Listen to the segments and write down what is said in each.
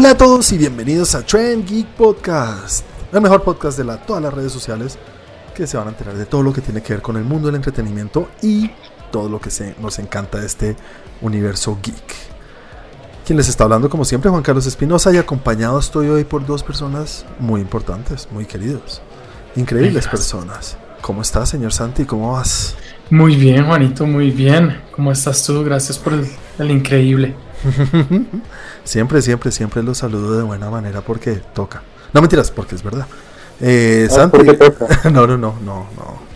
Hola a todos y bienvenidos a Trend Geek Podcast, el mejor podcast de la, todas las redes sociales que se van a enterar de todo lo que tiene que ver con el mundo del entretenimiento y todo lo que se, nos encanta de este universo geek. Quien les está hablando como siempre, Juan Carlos Espinosa, y acompañado estoy hoy por dos personas muy importantes, muy queridos, increíbles personas. ¿Cómo estás, señor Santi? ¿Cómo vas? Muy bien, Juanito, muy bien. ¿Cómo estás tú? Gracias por el, el increíble. siempre, siempre, siempre los saludo de buena manera porque toca. No mentiras, porque es verdad. Eh, Ah, Santi, no, no, no, no, no.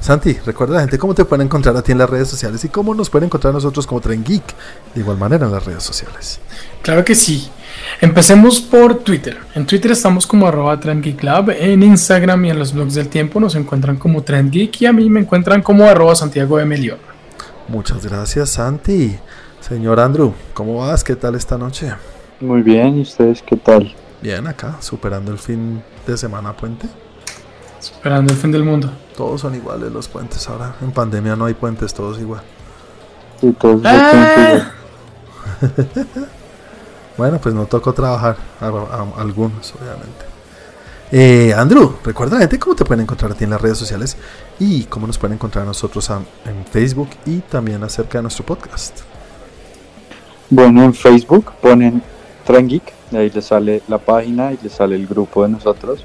Santi, recuerda a la gente cómo te pueden encontrar a ti en las redes sociales y cómo nos pueden encontrar a nosotros como Tren Geek de igual manera en las redes sociales. Claro que sí. Empecemos por Twitter. En Twitter estamos como arroba TrendGeekLab. En Instagram y en los blogs del tiempo nos encuentran como TrendGeek y a mí me encuentran como arroba Santiago de. Muchas gracias, Santi. Señor Andrew, ¿cómo vas? ¿Qué tal esta noche? Muy bien, ¿y ustedes qué tal? Bien, acá, superando el fin de semana puente. Esperando el fin del mundo. Todos son iguales los puentes ahora. En pandemia no hay puentes, todos igual. Sí, todos Ah. Bueno, pues no tocó trabajar, a- a- algunos, obviamente. Eh, Andrew, recuerda a la gente cómo te pueden encontrar a ti en las redes sociales y cómo nos pueden encontrar a nosotros a- en Facebook y también acerca de nuestro podcast. Bueno, en Facebook ponen Trengeek, y ahí les sale la página y les sale el grupo de nosotros.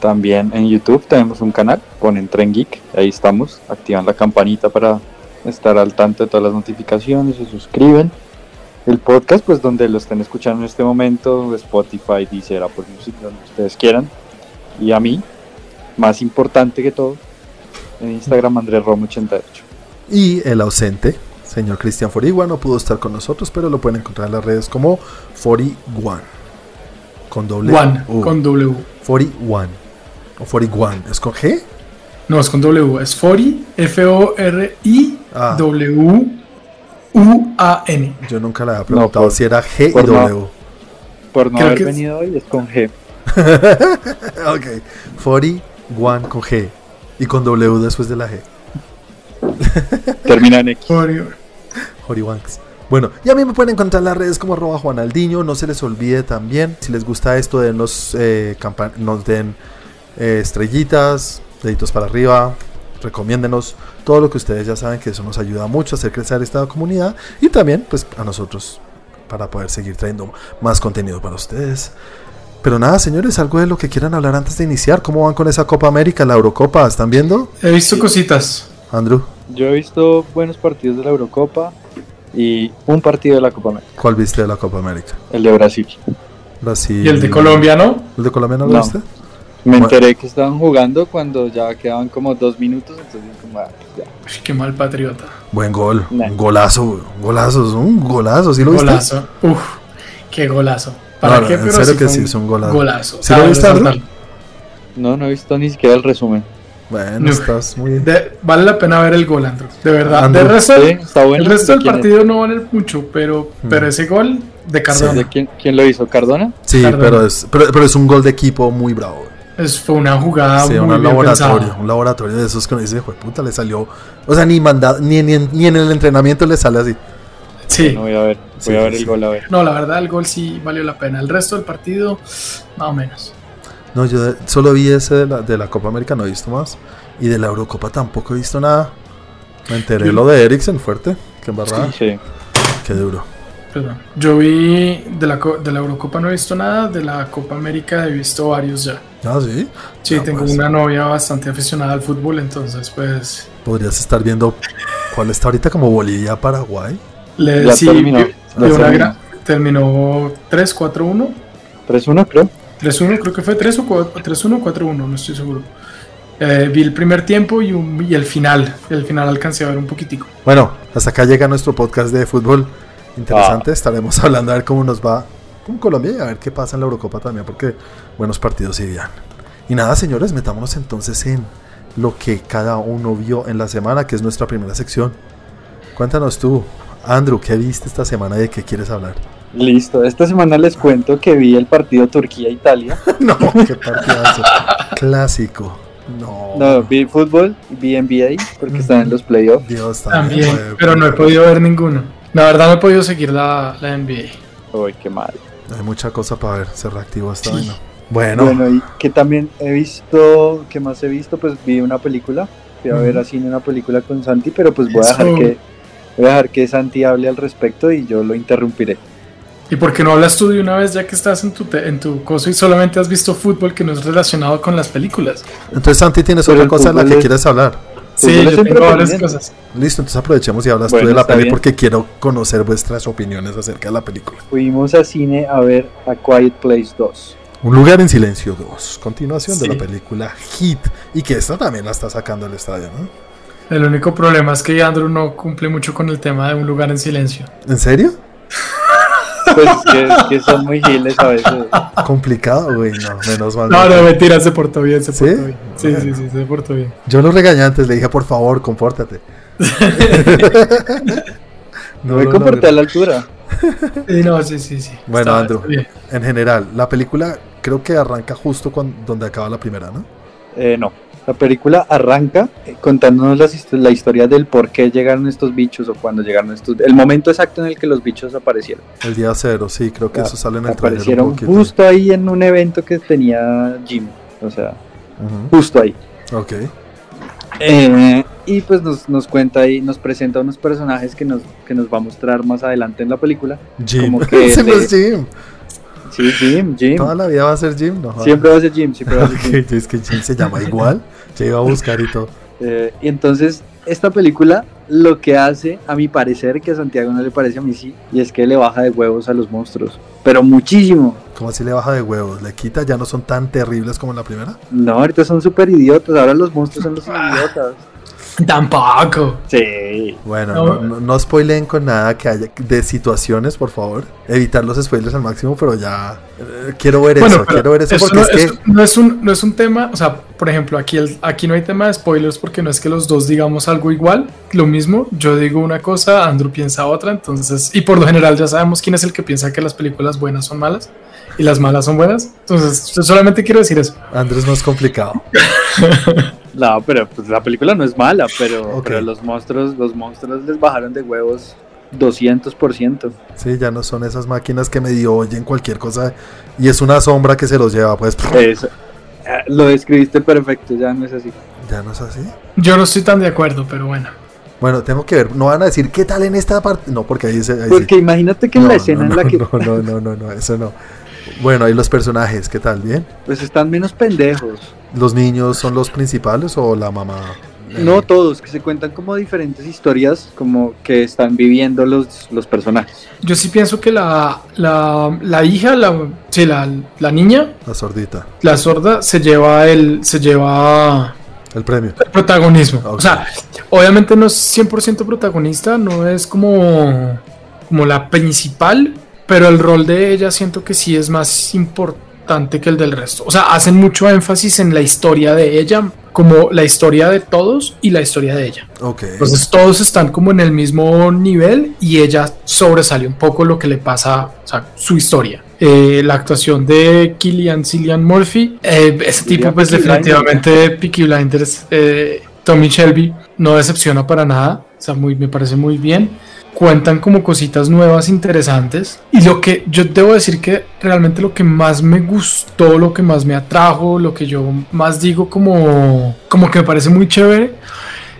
También en YouTube tenemos un canal, ponen Trengeek, ahí estamos, activan la campanita para estar al tanto de todas las notificaciones, se suscriben. El podcast, pues donde lo estén escuchando en este momento, Spotify, Deezer, Apple Music, donde ustedes quieran. Y a mí, más importante que todo, en Instagram Andrés Romo 88. Y el ausente, señor Cristian Forigua, no pudo estar con nosotros, pero lo pueden encontrar en las redes como Fori1. Con doble One U. con W. Fori1. O Fori1. ¿Es con G? No, es con W. Es Fori, F-O-R-I, Ah. W-U-A-N. Yo nunca le había preguntado por- si era G y por no. W. Por no Creo haber es- venido hoy es con G. ok. 41 con G. Y con W después de la G. Termina en X. Horiwanks. Bueno, y a mí me pueden encontrar en las redes como arroba Juanaldiño. No se les olvide también, si les gusta esto, denos, eh, nos den eh, estrellitas, deditos para arriba, recomiéndenos todo lo que ustedes ya saben que eso nos ayuda mucho a hacer crecer esta comunidad y también pues a nosotros para poder seguir trayendo más contenido para ustedes. Pero nada, señores, algo de lo que quieran hablar antes de iniciar. ¿Cómo van con esa Copa América, la Eurocopa? ¿Están viendo? He visto cositas. Andrew, Yo he visto buenos partidos de la Eurocopa y un partido de la Copa América, ¿cuál viste de la Copa América? el de Brasil. Brasil. Y el de Colombia, ¿no? ¿El de Colombia no lo No. viste? Me Bueno. enteré que estaban jugando cuando ya quedaban como dos minutos, entonces como, ah, ya. Uy, qué mal patriota. Buen gol, Nah. un golazo, güey, un golazo, es un golazo, ¿sí lo viste? Golazo. Uf, qué golazo. ¿Para No, qué? en Pero serio sí que sí, es un golazo. Golazo. ¿Sí lo Cabe viste. No, no he visto ni siquiera el resumen. Bueno, No. estás muy... De- vale la pena ver el gol, Andrew. De verdad. Andrew, de resto, Sí, está bueno. el resto ¿De del quién es? partido no vale mucho, pero, Mm. pero ese gol de Cardona ¿De quién, quién lo hizo? ¿Cardona? Sí, Cardona. pero es, pero, pero es un gol de equipo muy bravo. es, fue una jugada sí, muy un bien laboratorio, pensada. un laboratorio de esos que uno dice, "Jue puta, le salió... O sea, ni, manda, ni, ni, en- ni en el entrenamiento le sale así. Sí. No voy a ver, voy Sí, a ver sí. el gol a ver. No, la verdad, el gol sí valió la pena. El resto del partido, más o menos. No, yo solo vi ese de la, de la Copa América, no he visto más. Y de la Eurocopa tampoco he visto nada. Me enteré Yo- lo de Eriksen, fuerte. Qué embarrada. Sí. Qué duro. Perdón. Yo vi de la, de la Eurocopa no he visto nada, de la Copa América he visto varios ya. Ah, sí. Sí, Ah, tengo pues. una novia bastante aficionada al fútbol, entonces pues Podrías estar viendo cuál está ahorita como Bolivia, Paraguay. le Ya sí, terminó. vi- vi una terminó. gra- terminó 3-4-1. 3-1 creo. 3-1, creo que fue 3 o 4 3-1 4-1, no estoy seguro. Eh, vi el primer tiempo y, un- y el final. El final alcancé a ver un poquitico. Bueno, hasta acá llega nuestro podcast de fútbol interesante. Estaremos hablando a ver cómo nos va con Colombia y a ver qué pasa en la Eurocopa también, porque buenos partidos irían. Y nada, señores, metámonos entonces en lo que cada uno vio en la semana, que es nuestra primera sección. Cuéntanos tú, Andrew, ¿qué viste esta semana y de qué quieres hablar? Listo, esta semana les cuento que vi el partido Turquía-Italia. no, qué partidazo. Clásico. No. No, vi fútbol, vi NBA porque están en los playoffs. Dios También, fue- pero no he podido ver ninguno. La verdad no he podido seguir la, la NBA. Uy, qué mal. Hay mucha cosa para ver, se reactivó esta Sí. vaina. Bueno, Bueno, y que también he visto, ¿qué más he visto? Pues vi una película, fui a ver Ujú. a cine una película con Santi, pero pues voy a dejar que voy a dejar que Santi hable al respecto y yo lo interrumpiré. ¿Y por qué no hablas tú de una vez ya que estás en tu, te- en tu coso y solamente has visto fútbol que no es relacionado con las películas? entonces Santi tienes Pero otra cosa de la que es- quieres hablar. Sí, yo tengo varias cosas. Listo, entonces aprovechemos y hablas Bueno, tú de la peli bien. porque quiero conocer vuestras opiniones acerca de la película. Fuimos a cine a ver A Quiet Place 2. Un lugar en silencio 2, continuación de la película Hit, y que esta también la está sacando el estadio, ¿no? El único problema es que Andrew no cumple mucho con el tema de un lugar en silencio. ¿En serio? Pues que, que son muy giles a veces. Complicado, güey, no, menos mal. No, no, mentira, se portó bien, se ¿Sí? portó bien. Sí, sí, sí, se portó bien. Yo lo regañé antes, le dije, por favor, compórtate. No me lo comporté a la altura. Sí, no, sí, sí, sí. Bueno, Está- Andrew. está. En general, la película creo que arranca justo cuando, donde acaba la primera, ¿no? Eh, no. La película arranca eh, contándonos histo- la historia del por qué llegaron estos bichos o cuando llegaron estos. El momento exacto en el que los bichos aparecieron. El día cero, sí, creo que Ya, eso sale en el Aparecieron justo ahí en un evento que tenía Jim. O sea, justo ahí. Ok. Eh, y pues nos, nos cuenta ahí, nos presenta unos personajes que nos, que nos va a mostrar más adelante en la película. Jim. Como que le- es Jim. Sí, Jim, Jim. Toda la vida va a ser Jim, ¿no? Siempre va a ser Jim, siempre va a ser Jim. Es que Jim se llama igual. Ya iba a buscar y todo. Eh, y entonces, esta película lo que hace, a mi parecer, que a Santiago no le parece a mí sí, y es que le baja de huevos a los monstruos. Pero muchísimo. Como así le baja de huevos, le quita, ya no son tan terribles como en la primera. No, ahorita son súper idiotas. Ahora los monstruos son los idiotas. Tampoco. Sí. Bueno, No. no, no, spoileen con nada que haya de situaciones, por favor. Evitar los spoilers al máximo, pero ya eh, quiero ver eso, Bueno, quiero ver eso eso porque no, es que eso no es un, no es un tema, o sea, por ejemplo, aquí, el, aquí no hay tema de spoilers porque no es que los dos digamos algo igual, lo mismo, yo digo una cosa, Andrew piensa otra, entonces, y por lo general ya sabemos quién es el que piensa que las películas buenas son malas y las malas son buenas, entonces solamente quiero decir eso. Andrés no es complicado. No, pero pues la película no es mala, pero, los monstruos, los monstruos les bajaron de huevos 200%. Sí, ya no son esas máquinas que medio oyen cualquier cosa y es una sombra que se los lleva, pues Eso. Eh, Lo describiste perfecto, ya no es así. ya no es así. Yo no estoy tan de acuerdo, pero bueno. Bueno, tengo que ver, no van a decir qué tal en esta parte, no, porque ahí, se, ahí sí. Porque imagínate que en No, la escena no, en la no, que No, no, no, no, no, eso no. Bueno, y los personajes, ¿qué tal? ¿Bien? pues están menos pendejos. ¿Los niños son los principales o la mamá? Eh, No todos, que se cuentan como diferentes historias como que están viviendo los, los personajes. Yo sí pienso que la, la, la hija, la, sí, la, la niña, La sordita, la sorda, se lleva el, se lleva el premio. el protagonismo. O sea, obviamente no es 100% protagonista, no es como, como la principal, pero el rol de ella siento que sí es más importante que el del resto. O sea, hacen mucho énfasis en la historia de ella, como la historia de todos y la historia de ella. Ok. Entonces todos están como en el mismo nivel y ella sobresale un poco lo que le pasa, o sea, su historia. Eh, la actuación de Killian Cillian Murphy, eh, ese tipo pues Peaky definitivamente Peaky Blinders, eh, Tommy Shelby no decepciona para nada, o sea, muy, me parece muy bien. Cuentan como cositas nuevas, interesantes. Y lo que yo debo decir que realmente lo que más me gustó, lo que más me atrajo, lo que yo más digo como, como que me parece muy chévere,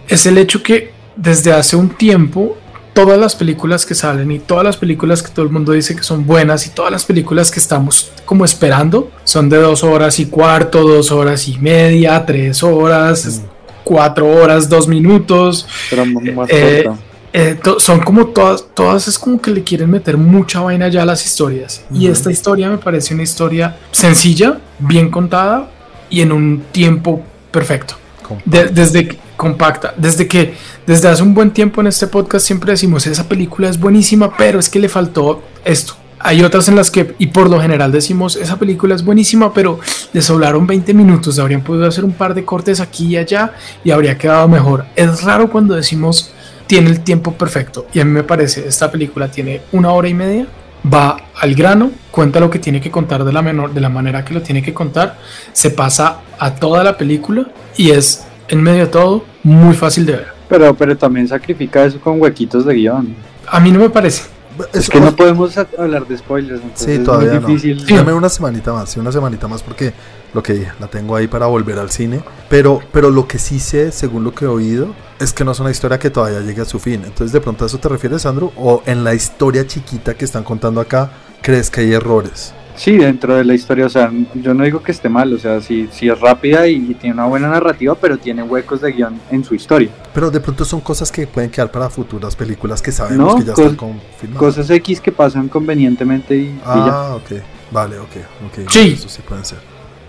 es el hecho que desde hace un tiempo todas las películas que salen y todas las películas que todo el mundo dice que son buenas y todas las películas que estamos como esperando son de dos horas y cuarto, dos horas y media, tres horas, cuatro horas, dos minutos. Pero más Eh, corta. Eh, son como todas, todas es como que le quieren meter mucha vaina ya a las historias. Y Ujú. esta historia me parece una historia sencilla, bien contada y en un tiempo perfecto. De- desde compacta, desde que desde hace un buen tiempo en este podcast siempre decimos esa película es buenísima, pero es que le faltó esto. Hay otras en las que, y por lo general decimos, esa película es buenísima, pero le sobraron 20 minutos, habrían podido hacer un par de cortes aquí y allá y habría quedado mejor. Es raro cuando decimos tiene el tiempo perfecto y a mí me parece, esta película tiene una hora y media, va al grano, cuenta lo que tiene que contar de la, menor, de la manera que lo tiene que contar, se pasa a toda la película y es en medio de todo muy fácil de ver. Pero, pero también sacrifica eso con huequitos de guion. A mí no me parece. Es, que no podemos hablar de spoilers. Sí, todavía no. Dame una semanita más, sí, una semanita más porque lo que dije, la tengo ahí para volver al cine. Pero, pero lo que sí sé, según lo que he oído, es que no es una historia que todavía llegue a su fin. Entonces, de pronto a eso te refieres, Sandro, o en la historia chiquita que están contando acá, crees que hay errores. Sí, dentro de la historia, o sea, yo no digo que esté mal, o sea, sí, sí es rápida y, tiene una buena narrativa, pero tiene huecos de guion en su historia. Pero de pronto son cosas que pueden quedar para futuras películas que sabemos que ya están confirmadas. Cosas X que pasan convenientemente y, ah, ok, vale, ok, ok. Sí. Eso sí pueden ser.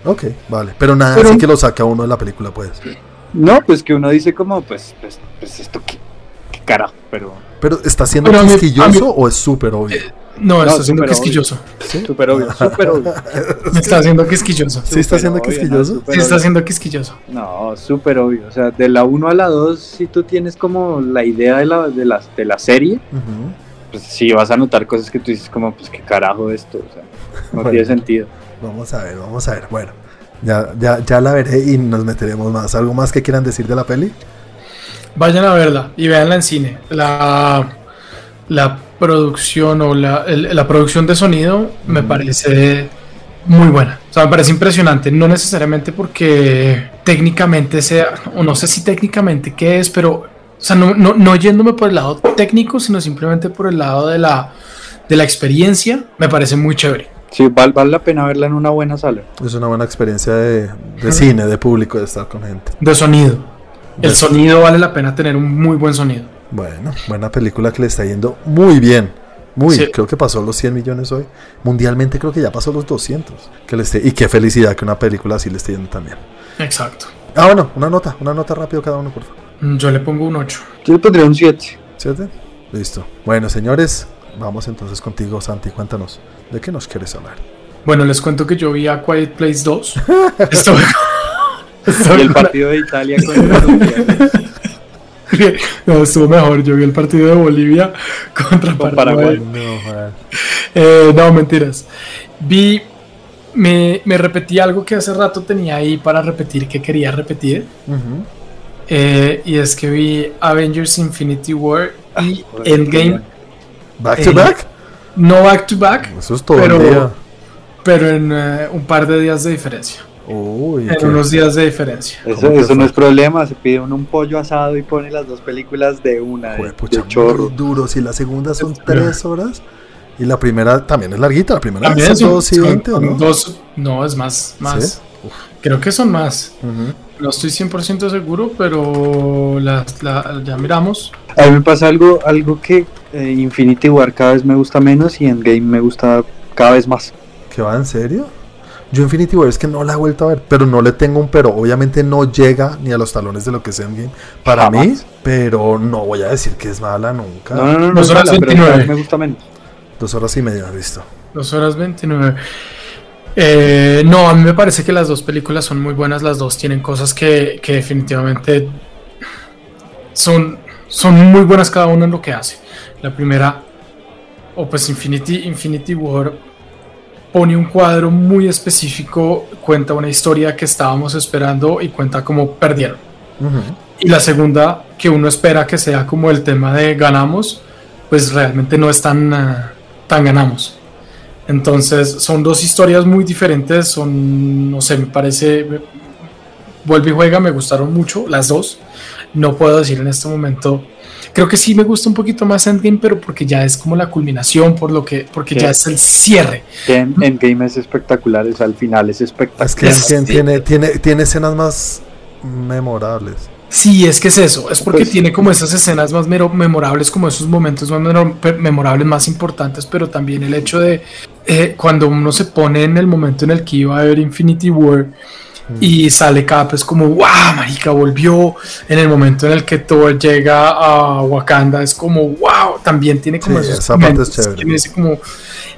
Ok, vale, pero nada así que lo saca uno de la película, pues. No, pues que uno dice como, pues, pues, pues esto qué, qué carajo, pero... Pero ¿está siendo quisquilloso o es súper obvio? No, está siendo quisquilloso. Súper obvio, súper obvio. está haciendo quisquilloso. ¿Sí está haciendo quisquilloso? sí, está haciendo quisquilloso. No, súper obvio. O sea, de la 1 a la 2, si tú tienes como la idea de la, de la, de la serie, pues sí vas a notar cosas que tú dices como, pues qué carajo esto. O sea, no tiene sentido. Vamos a ver, vamos a ver. Bueno, ya, ya, ya la veré y nos meteremos más. ¿Algo más que quieran decir de la peli? Vayan a verla y véanla en cine. La, la producción o la, la producción de sonido me parece muy buena. O sea, me parece impresionante. No necesariamente porque técnicamente sea, o no sé si técnicamente qué es, pero, o sea, no, no, no yéndome por el lado técnico, sino simplemente por el lado de la, de la experiencia, me parece muy chévere. Sí, vale, vale la pena verla en una buena sala. Es una buena experiencia de, de cine, de público, de estar con gente. De sonido. El sonido vale la pena tener un muy buen sonido. Bueno, buena película que le está yendo muy bien. Muy, creo que pasó los 100 millones hoy. Mundialmente creo que ya pasó los 200. Que le esté, y qué felicidad que una película así le esté yendo también. Exacto. Ah, bueno, una nota, una nota rápido cada uno, por favor. Mm, yo le pongo un 8. Yo le pondría un 7. ¿7? Listo. Bueno, señores, vamos entonces contigo, Santi. Cuéntanos, ¿de qué nos quieres hablar? Bueno, les cuento que yo vi a Quiet Place 2. Estoy... y el partido de Italia con el no, estuvo mejor. Yo vi el partido de Bolivia contra Paraguay. Eh, no, mentiras. Vi, me, me, repetí algo que hace rato tenía ahí para repetir, que quería repetir. Eh, y es que vi Avengers Infinity War y ah, Endgame. ¿Back to back? No back to back. Eso es todo pero, pero en eh, un par de días de diferencia en unos días de diferencia. Eso, eso no es problema, se pide uno un pollo asado y pone las dos películas de una, de, chorro. duro, si la segunda son tres horas y la primera también es larguita, la primera es dos y veinte, ¿o no? Dos, no, es más, más. Creo que son más. No estoy 100% seguro, pero la, ya miramos. A mí me pasa algo, algo que eh, Infinity War cada vez me gusta menos y Endgame me gusta cada vez más. ¿Qué va en serio? Yo Infinity War es que no la he vuelto a ver, pero no le tengo un pero. Obviamente no llega ni a los talones de lo que es Endgame para mí, pero no voy a decir que es mala nunca. No, no, no, Dos horas 29. me gusta menos. Dos horas y media, listo. Dos horas 29. Eh, no, a mí me parece que las dos películas son muy buenas. Las dos tienen cosas que, que definitivamente son, son muy buenas cada una en lo que hace. La primera, o pues Infinity, Infinity War pone un cuadro muy específico, cuenta una historia que estábamos esperando y cuenta cómo perdieron. Y la segunda, que uno espera que sea como el tema de ganamos, pues realmente no es tan, eh, tan ganamos. Entonces son dos historias muy diferentes, son, no sé, me parece, vuelve y juega, me gustaron mucho las dos. No puedo decir en este momento Creo que sí me gusta un poquito más Endgame, pero porque ya es como la culminación, por lo que, porque ya es el cierre. Endgame es espectacular, al final es espectacular. Es que Endgame tiene, tiene, tiene escenas más memorables. Sí, es que es eso, es porque pues tiene como esas escenas más memorables, como esos momentos más memorables, más importantes, pero también el hecho de eh, cuando uno se pone en el momento en el que iba a ver Infinity War y sale Cap, es como, wow, marica, volvió. En el momento en el que Thor llega a Wakanda, es como, wow, también tiene como esa parte es chévere. como...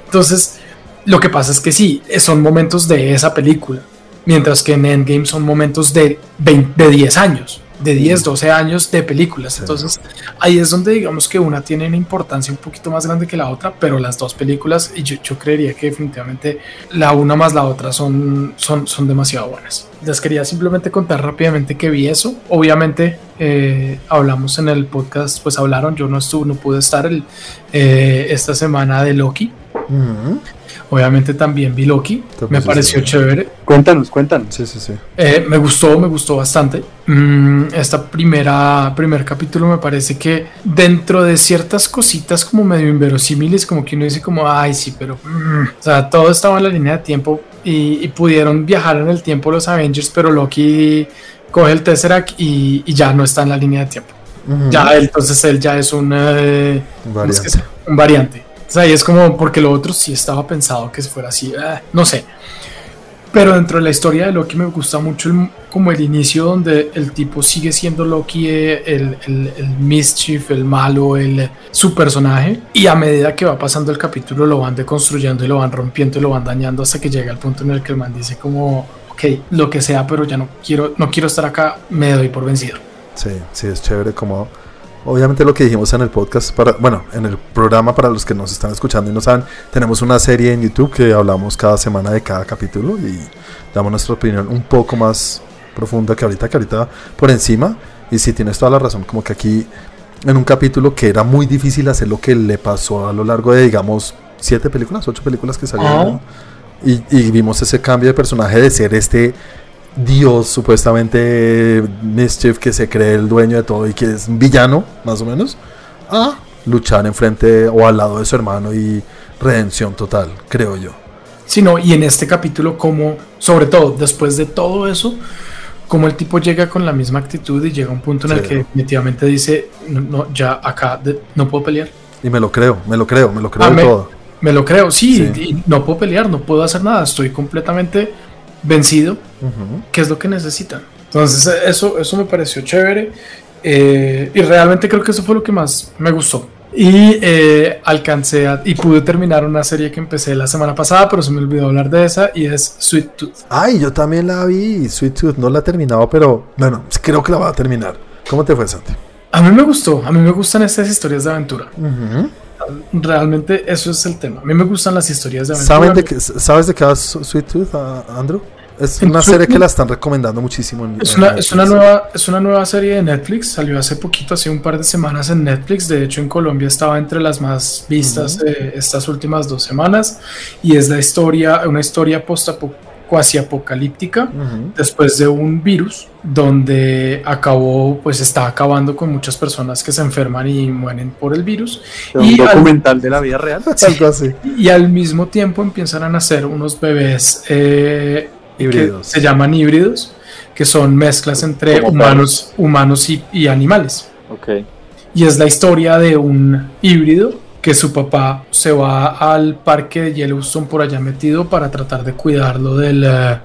Entonces, lo que pasa es que sí, son momentos de esa película, mientras que en Endgame son momentos de, 20, de 10 años. De 10, 12 años de películas. Entonces ahí es donde digamos que una tiene una importancia un poquito más grande que la otra, pero las dos películas, y yo, yo creería que definitivamente la una más la otra son, son, son demasiado buenas. Les quería simplemente contar rápidamente que vi eso. Obviamente eh, hablamos en el podcast, pues hablaron, yo no estuve, no pude estar el, eh, esta semana de Loki. Obviamente también vi Loki, me pareció chévere. Cuéntanos, cuéntanos. Sí, sí, sí. Eh, me gustó, me gustó bastante. Mm, esta primera, primer capítulo me parece que dentro de ciertas cositas como medio inverosímiles, como que uno dice como, ay, sí, pero... Mm", o sea, todo estaba en la línea de tiempo y, pudieron viajar en el tiempo los Avengers, pero Loki coge el Tesseract y, ya no está en la línea de tiempo. Ya, entonces él ya es un, eh, variante. un variante. O sea, y es como porque lo otro sí estaba pensado que fuera así, ah, no sé. Pero dentro de la historia de Loki me gusta mucho como el inicio donde el tipo sigue siendo Loki, eh, el, el, el, mischief, el malo, el, su personaje. Y a medida que va pasando el capítulo lo van deconstruyendo y lo van rompiendo y lo van dañando hasta que llega el punto en el que el man dice como, ok, lo que sea, pero ya no quiero, no quiero estar acá, me doy por vencido. Sí, sí, es chévere como Obviamente lo que dijimos en el podcast, para, bueno, en el programa para los que nos están escuchando y no saben, tenemos una serie en YouTube que hablamos cada semana de cada capítulo y damos nuestra opinión un poco más profunda que ahorita, que ahorita por encima. Y si tienes toda la razón, como que aquí en un capítulo que era muy difícil hacer lo que le pasó a lo largo de, digamos, siete películas, ocho películas que salieron. Y, y, vimos ese cambio de personaje de ser este Dios, supuestamente Mischief, que se cree el dueño de todo y que es un villano, más o menos, a luchar enfrente o al lado de su hermano y redención total, creo yo. Sí, no, y en este capítulo, como, sobre todo, después de todo eso, como el tipo llega con la misma actitud y llega a un punto en el que definitivamente dice, no, ya acá no puedo pelear. Y me lo creo, me lo creo, me lo creo ah, todo. Me lo creo, sí, no puedo pelear, no puedo hacer nada, estoy completamente vencido, qué es lo que necesitan. Entonces eso, eso me pareció chévere eh, y realmente creo que eso fue lo que más me gustó. Y eh, alcancé y pude terminar una serie que empecé la semana pasada, pero se me olvidó hablar de esa y es Sweet Tooth. Ay, yo también la vi, Sweet Tooth, no la he terminado, pero bueno, creo que la va a terminar. ¿Cómo te fue, Santi? A mí me gustó, a mí me gustan estas historias de aventura. Realmente eso es el tema. A mí me gustan las historias de aventura. de ¿Sabes de qué va Sweet Tooth, Andrew? Es una serie que la están recomendando muchísimo. es, una, es, una nueva, es una nueva serie de Netflix. Salió hace poquito, hace un par de semanas en Netflix. De hecho, en Colombia estaba entre las más vistas estas últimas dos semanas. Y es la historia, una historia post cuasi apocalíptica después de un virus donde acabó, pues está acabando con muchas personas que se enferman y mueren por el virus. Un documental de la vida real. Y al mismo tiempo empiezan a nacer unos bebés eh, híbridos. se llaman híbridos, que son mezclas entre humanos, humanos y, animales. Okay. Y es la historia de un híbrido que su papá se va al parque de Yellowstone por allá metido para tratar de cuidarlo del, eh,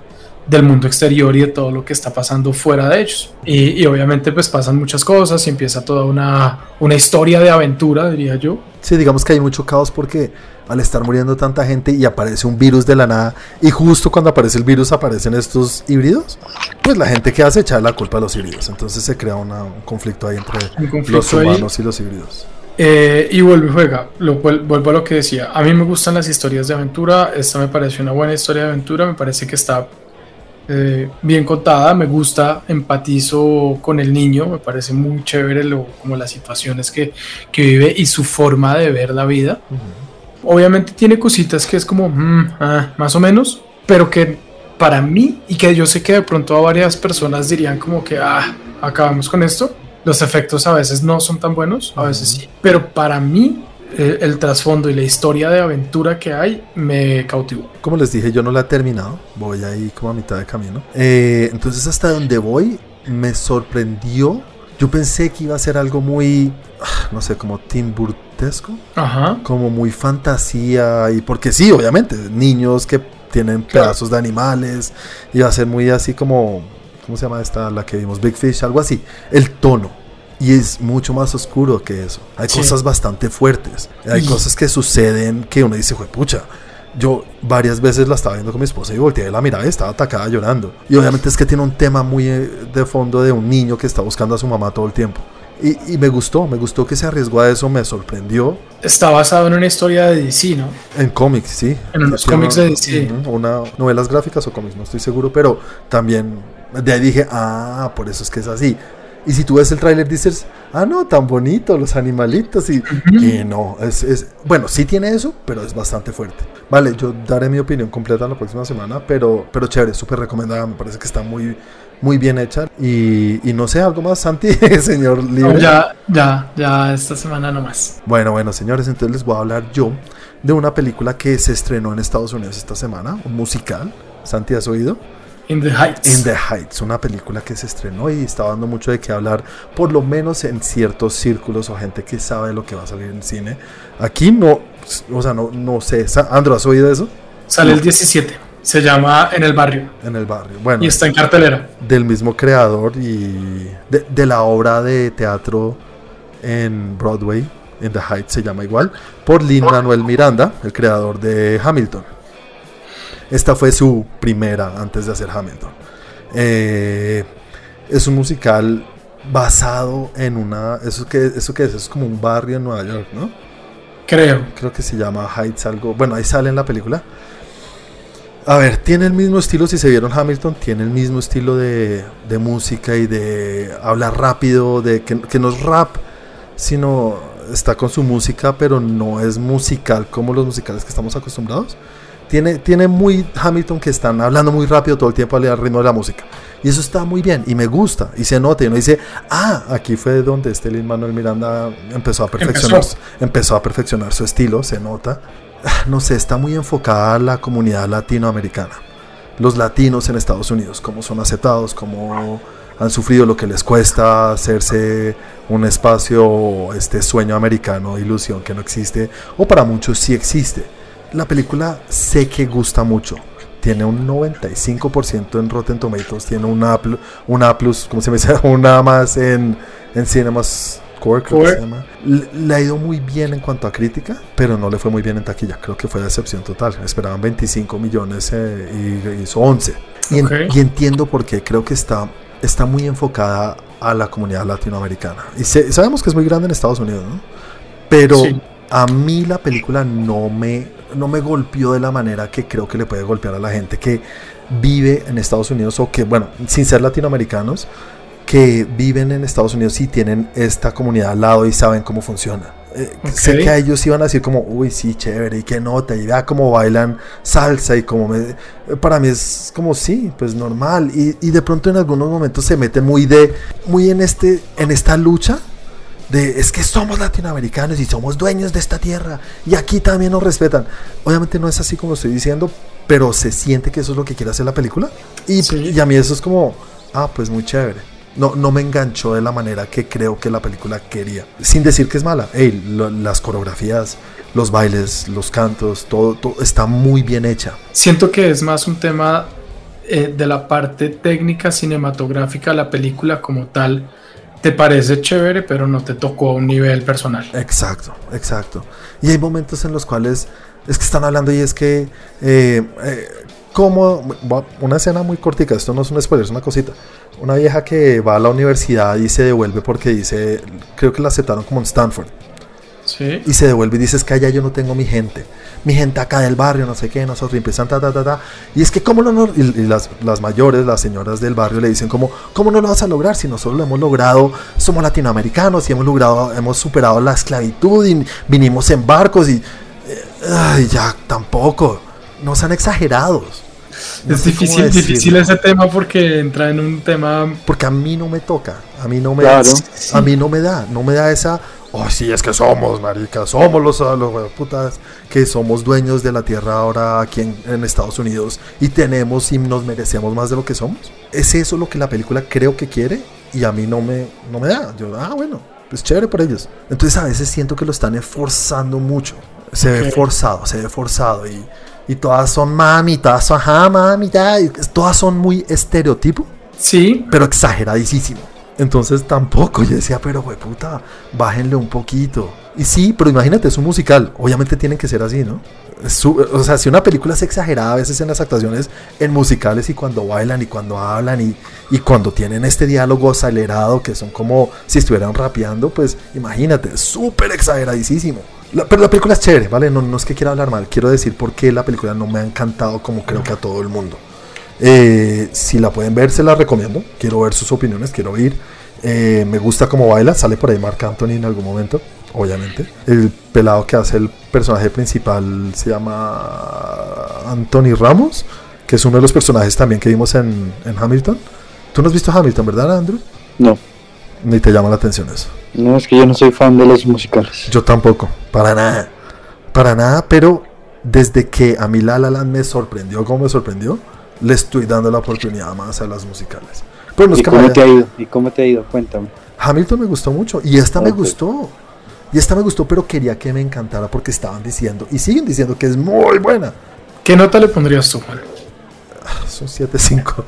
del mundo exterior y de todo lo que está pasando fuera de ellos. Y, obviamente pues pasan muchas cosas y empieza toda una, una historia de aventura, diría yo. Sí, digamos que hay mucho caos porque al estar muriendo tanta gente y aparece un virus de la nada y justo cuando aparece el virus aparecen estos híbridos, pues la gente que hace echar la culpa a los híbridos. Entonces se crea un conflicto ahí entre los humanos y los híbridos. Eh, y vuelve y juega, lo, vuelvo a lo que decía. A mí me gustan las historias de aventura. Esta me parece una buena historia de aventura. Me parece que está eh, bien contada. Me gusta, empatizo con el niño. Me parece muy chévere lo, como las situaciones que, que vive y su forma de ver la vida. Obviamente tiene cositas que es como mm, ah, más o menos, pero que para mí y que yo sé que de pronto a varias personas dirían como que ah, acabamos con esto los efectos a veces no son tan buenos, a veces sí. Pero para mí, el, trasfondo y la historia de aventura que hay me cautivó. Como les dije, yo no la he terminado. Voy ahí como a mitad de camino. Eh, entonces, hasta donde voy, me sorprendió. Yo pensé que iba a ser algo muy, ah, no sé, como Tim Burtesco. Ajá. Como muy fantasía. Y porque sí, obviamente, niños que tienen pedazos de animales. Iba a ser muy así como ¿cómo se llama esta? La que vimos, Big Fish, algo así. El tono. Y es mucho más oscuro que eso. Hay cosas bastante fuertes. Hay cosas que suceden que uno dice, pucha, yo varias veces la estaba viendo con mi esposa y volteé la mirada y estaba atacada llorando. Y obviamente es que tiene un tema muy eh, de fondo de un niño que está buscando a su mamá todo el tiempo. Y, me gustó, me gustó que se arriesgó a eso, me sorprendió. Está basado en una historia de DC, ¿no? En cómics, sí. En unos cómics de DC. Una, novelas gráficas o cómics, no estoy seguro, pero también de ahí dije, ah, por eso es que es así. Y si tú ves el tráiler dices, ah, no, tan bonito, los animalitos. Y, no, es, es, bueno, sí tiene eso, pero es bastante fuerte. Vale, yo daré mi opinión completa la próxima semana, pero, pero chévere, súper recomendada. Me parece que está muy, muy bien hecha. Y, no sé, algo más, Santi, señor Libre. ya, ya, ya, esta semana no más. Bueno, bueno, señores, entonces les voy a hablar yo de una película que se estrenó en Estados Unidos esta semana, un musical. Santi, ¿has oído? In the Heights. In the Heights, una película que se estrenó y está dando mucho de qué hablar, por lo menos en ciertos círculos o gente que sabe lo que va a salir en el cine. Aquí no, o sea, no, no sé. Andro, ¿has oído eso? Sale el 17. Se llama En el barrio. En el barrio, bueno. Y está en cartelera. Del mismo creador y de, de la obra de teatro en Broadway, In the Heights se llama igual, por Lin Manuel Miranda, el creador de Hamilton. Esta fue su primera antes de hacer Hamilton. Eh, es un musical basado en una. ¿Eso que ¿Eso qué es? Es como un barrio en Nueva York, ¿no? Creo. Creo que se llama Heights algo. Bueno, ahí sale en la película. A ver, tiene el mismo estilo, si se vieron Hamilton, tiene el mismo estilo de, de música y de hablar rápido, de que, que, no es rap, sino está con su música, pero no es musical como los musicales que estamos acostumbrados. Tiene, muy Hamilton que están hablando muy rápido todo el tiempo al ritmo de la música. Y eso está muy bien y me gusta y se nota y uno dice, ah, aquí fue donde este Lin Manuel Miranda empezó a perfeccionar, empezó. a perfeccionar su estilo, se nota. Ah, no sé, está muy enfocada a la comunidad latinoamericana. Los latinos en Estados Unidos, cómo son aceptados, cómo han sufrido lo que les cuesta hacerse un espacio, este sueño americano, ilusión que no existe, o para muchos sí existe la película sé que gusta mucho. Tiene un 95% en Rotten Tomatoes, tiene una, una plus, ¿cómo se me dice? Una más en, en Cinemas Core, creo que se llama. Le, ha ido muy bien en cuanto a crítica, pero no le fue muy bien en taquilla. Creo que fue decepción total. Esperaban 25 millones eh, y hizo 11. Y, entiendo por qué. Creo que está, está muy enfocada a la comunidad latinoamericana. Y sabemos que es muy grande en Estados Unidos, ¿no? Pero a mí la película no me no me golpeó de la manera que creo que le puede golpear a la gente que vive en Estados Unidos o que, bueno, sin ser latinoamericanos, que viven en Estados Unidos y tienen esta comunidad al lado y saben cómo funciona. Eh, sé que a ellos iban a decir como, uy, sí, chévere, y qué nota, y vea cómo bailan salsa y como me... Para mí es como, sí, pues normal. Y, y de pronto en algunos momentos se mete muy de, muy en, este, en esta lucha es que somos latinoamericanos y somos dueños de esta tierra y aquí también nos respetan. Obviamente no es así como estoy diciendo, pero se siente que eso es lo que quiere hacer la película. Y, a mí eso es como, ah, pues muy chévere. No, no me enganchó de la manera que creo que la película quería. Sin decir que es mala. las coreografías, los bailes, los cantos, todo, todo, está muy bien hecha. Siento que es más un tema eh, de la parte técnica cinematográfica de la película como tal te parece chévere, pero no te tocó a un nivel personal. Exacto, exacto. Y hay momentos en los cuales es que están hablando y es que, eh, eh, como una escena muy cortica, esto no es un spoiler, es una cosita. Una vieja que va a la universidad y se devuelve porque dice, creo que la aceptaron como en Stanford. Sí. Y se devuelve y dice, es que allá yo no tengo mi gente mi gente acá del barrio, no sé qué, nosotros, y empiezan ta, ta, ta, ta. Y es que, ¿cómo no? y, las, las, mayores, las señoras del barrio le dicen, como, ¿cómo no lo vas a lograr si nosotros lo hemos logrado? Somos latinoamericanos y hemos logrado, hemos superado la esclavitud y vinimos en barcos y. Eh, ay, ya, tampoco. No sean exagerados. es difícil, difícil ese tema porque entra en un tema. Porque a mí no me toca, a mí no me da, a mí no me da, no me da esa oh, sí, es que somos, maricas, somos los, los putas que somos dueños de la tierra ahora aquí en, Estados Unidos y tenemos y nos merecemos más de lo que somos. ¿Es eso lo que la película creo que quiere? Y a mí no me, no me da. Yo, ah, bueno, pues chévere por ellos. Entonces a veces siento que lo están esforzando mucho. Se ve forzado, se ve forzado y, y todas son mami, todas son ajá, mami, ya, todas son muy estereotipo. Sí. Pero exageradísimo Entonces tampoco. Yo decía, pero güey, puta, bájenle un poquito. Y sí, pero imagínate, es un musical. Obviamente tienen que ser así, ¿no? o sea, si una película es exagerada a veces en las actuaciones, en musicales y cuando bailan y cuando hablan y, y cuando tienen este diálogo acelerado que son como si estuvieran rapeando, pues imagínate, súper exageradísimo. pero la película es chévere, ¿vale? No, no es que quiera hablar mal, quiero decir por qué la película no me ha encantado como creo que a todo el mundo. Eh, si la pueden ver, se la recomiendo. Quiero ver sus opiniones, quiero oír. Eh, me gusta cómo baila, sale por ahí Mark Anthony en algún momento obviamente. El pelado que hace el personaje principal se llama Anthony Ramos, que es uno de los personajes también que vimos en, Hamilton. ¿Tú no has visto Hamilton, verdad, Andrew? No. Ni te llama la atención eso. No, es que yo no soy fan de los musicales. Yo tampoco, para nada. Para nada, pero desde que a mí La La Land me sorprendió como me sorprendió, le estoy dando la oportunidad más a las musicales. Pero ¿Y, cómo te ha ido? ¿Y cómo te ha ido? Cuéntame. Hamilton me gustó mucho y esta me gustó. Y esta me gustó, pero quería que me encantara porque estaban diciendo, y siguen diciendo que es muy buena. ¿Qué nota le pondrías tú, Juan? Ah, son 7-5.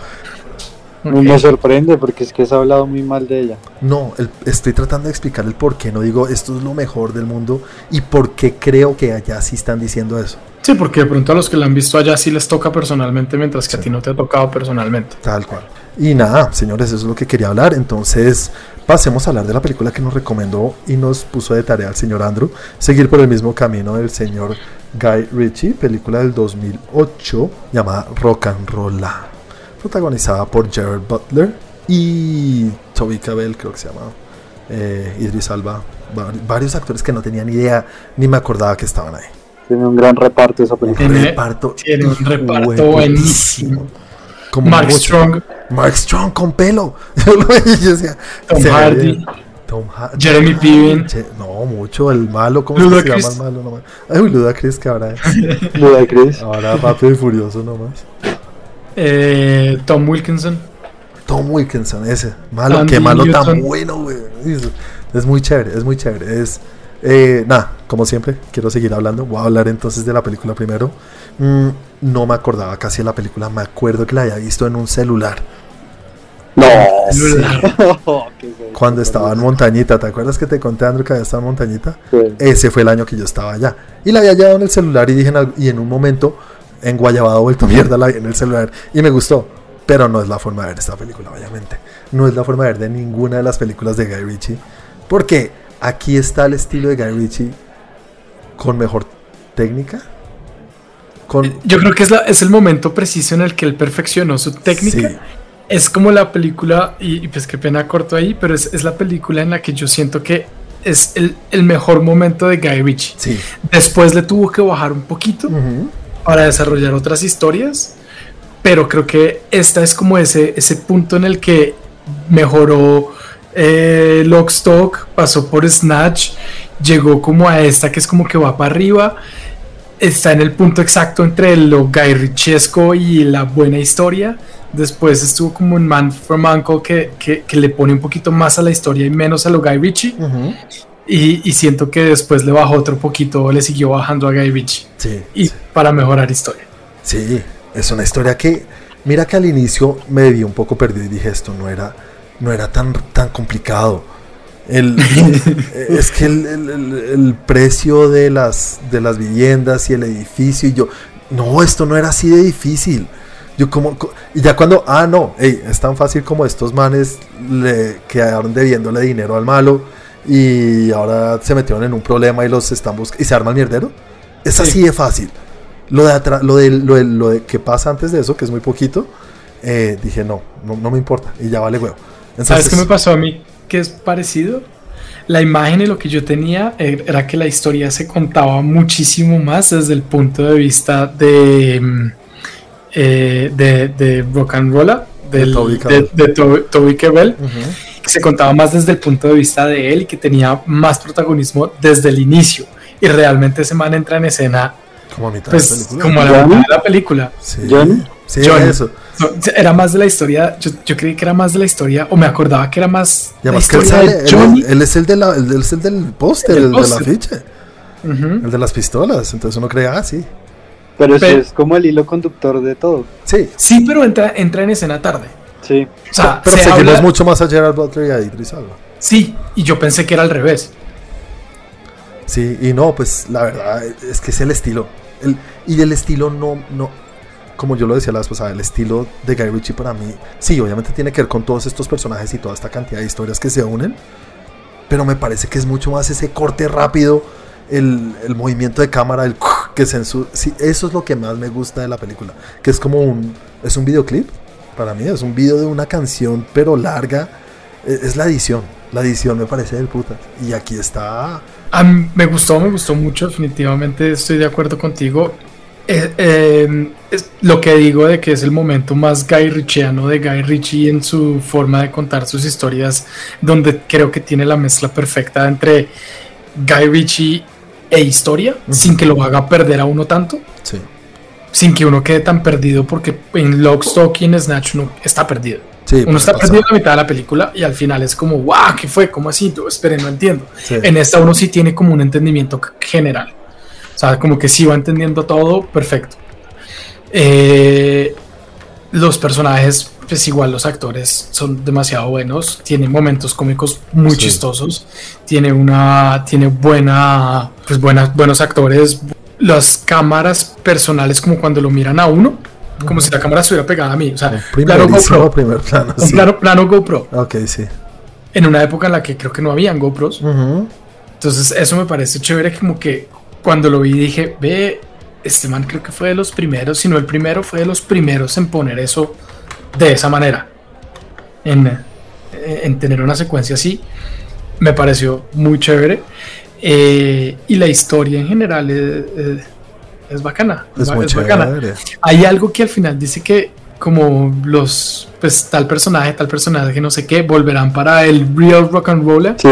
Me sorprende porque es que has hablado muy mal de ella. No, estoy tratando de explicar el por qué no digo esto es lo mejor del mundo y por qué creo que allá sí están diciendo eso. Sí, porque de pronto a los que la han visto allá sí les toca personalmente, mientras que a ti no te ha tocado personalmente. Tal cual. Y nada, señores, eso es lo que quería hablar. Entonces, pasemos a hablar de la película que nos recomendó y nos puso de tarea el señor Andrew, seguir por el mismo camino del señor Guy Ritchie, película del 2008 llamada Rock and Roll, protagonizada por Jared Butler y Toby Cabell, creo que se llama, eh, Idris Alba, varios actores que no tenía ni idea ni me acordaba que estaban ahí. Tiene un gran reparto esa película. Tiene, reparto tiene un reparto buenísimo. Mark Strong. Mark Strong con pelo. Tom Hardy. Tom Hardy. Jeremy Piven. No, mucho. El malo. ¿Cómo se llama el malo? Nomás? Ay, Ludacris, que ahora es. Ludacris. Ahora rápido y furioso nomás. Eh, Tom Wilkinson. Tom Wilkinson, ese. Malo, qué malo tan bueno, güey. Es muy chévere, es muy chévere. Es. Eh, nada, como siempre, quiero seguir hablando. Voy a hablar entonces de la película primero. Mm, no me acordaba casi de la película. Me acuerdo que la había visto en un celular. No, Cuando estaba en Montañita, ¿te acuerdas que te conté, Andrew, que había estado en Montañita? Ese fue el año que yo estaba allá. Y la había llevado en el celular y dije, y en un momento, en Guayabado, vuelto mierda, la vi en el celular y me gustó. Pero no es la forma de ver esta película, obviamente. No es la forma de ver de ninguna de las películas de Guy Ritchie. Porque aquí está el estilo de Guy Ritchie con mejor técnica, yo creo que es, es el momento preciso en el que él perfeccionó su técnica. Es como la película, y, pues qué pena corto ahí, pero es, la película en la que yo siento que es el, mejor momento de Guy Ritchie. Después le tuvo que bajar un poquito para desarrollar otras historias, pero creo que esta es como ese, ese punto en el que mejoró eh, Lockstock, pasó por Snatch, llegó como a esta que es como que va para arriba está en el punto exacto entre lo Guy Ritchiesco y la buena historia. Después estuvo como un Man from Uncle que, que, le pone un poquito más a la historia y menos a lo Guy Ritchie. y, siento que después le bajó otro poquito, le siguió bajando a Guy Ritchie. Sí, y para mejorar historia. Sí, es una historia que, mira que al inicio me vi un poco perdido y dije esto no era, no era tan, tan complicado el, es que el, precio de las, de las viviendas y el edificio, y yo, no, esto no era así de difícil. Yo como, y ya cuando, ah, no, es tan fácil como estos manes le quedaron debiéndole dinero al malo y ahora se metieron en un problema y los están buscando y se arma el mierdero. Es así de fácil. Lo de, lo, de, lo, de, lo de que pasa antes de eso, que es muy poquito, eh, dije, no, no, me importa y ya vale huevo. ¿Sabes qué me pasó a mí? que es parecido. La imagen y lo que yo tenía era que la historia se contaba muchísimo más desde el punto de vista de, mm, eh, de, de, rock and roll, de, Toby Kebbell, que se contaba más desde el punto de vista de él y que tenía más protagonismo desde el inicio. Y realmente ese man entra en escena como a mitad pues, Como a la mitad de la película. Sí, sí eso era más de la historia. Yo, creí que era más de la historia, o me acordaba que era más. Ya más que él, él, es el, de la, el del póster, el, del afiche. El de las pistolas. Entonces uno cree, ah, sí. Pero, es como el hilo conductor de todo. Sí. Sí, pero entra, entra en escena tarde. Sí. O sea, pero, seguimos mucho más a Gerald Butler y a Idris Elba. Sí, y yo pensé que era al revés. Sí, y no, pues la verdad es que es el estilo. El, y del estilo no, no, como yo lo decía la vez pasada, el estilo de Guy Ritchie para mí, sí, obviamente tiene que ver con todos estos personajes y toda esta cantidad de historias que se unen, pero me parece que es mucho más ese corte rápido, el, el movimiento de cámara, el que se sí, eso es lo que más me gusta de la película, que es como un, es un videoclip, para mí es un video de una canción, pero larga, es, es la edición, la edición me parece del puta, y aquí está... me gustó, me gustó mucho, definitivamente estoy de acuerdo contigo. Eh, eh, es lo que digo de que es el momento más Guy Ritchiano de Guy Ritchie en su forma de contar sus historias, donde creo que tiene la mezcla perfecta entre Guy Ritchie e historia, sin que lo haga perder a uno tanto. Sin que uno quede tan perdido, porque en Lock, Stock y en Snatch uno está perdido. uno está perdido en la mitad de la película y al final es como, wow, ¿qué fue? ¿Cómo así? Esperen, no entiendo. En esta uno sí tiene como un entendimiento general. O sea, como que sí va entendiendo todo, perfecto. Eh, los personajes, pues igual los actores son demasiado buenos, tienen momentos cómicos muy chistosos, tiene una, tiene buena, pues buenas, buenos actores, las cámaras personales como cuando lo miran a uno, como si la cámara estuviera pegada a mí, o sea, plano GoPro, primer plano, un plano, plano, GoPro. Ok, sí. En una época en la que creo que no habían GoPros. Entonces eso me parece chévere como que cuando lo vi dije, ve, este man creo que fue de los primeros, si no el primero, fue de los primeros en poner eso de esa manera, en, en tener una secuencia así. Me pareció muy chévere. Eh, y la historia en general es, bacana. Es, muy bacana. Hay algo que al final dice que como los, pues tal personaje, tal personaje, no sé qué, volverán para el real rock and roller. Sí.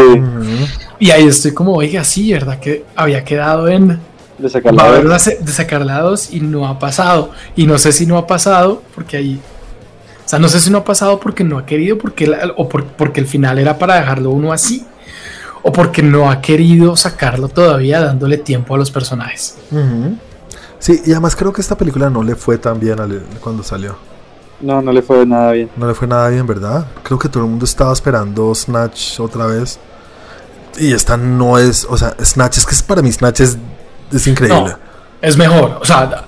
Y ahí estoy como, oiga, sí, ¿verdad? Que había quedado en... De sacar, la de sacar dos y no ha pasado. Y no sé si no ha pasado porque ahí... O sea, no sé si no ha pasado porque no ha querido, porque o porque el final era para dejarlo uno así, o porque no ha querido sacarlo todavía dándole tiempo a los personajes. Sí, y además creo que esta película no le fue tan bien cuando salió. No, no le fue nada bien. No le fue nada bien, ¿verdad? Creo que todo el mundo estaba esperando Snatch otra vez. Y esta no es, o sea, Snatch es que para mí Snatch es, increíble. es mejor, o sea,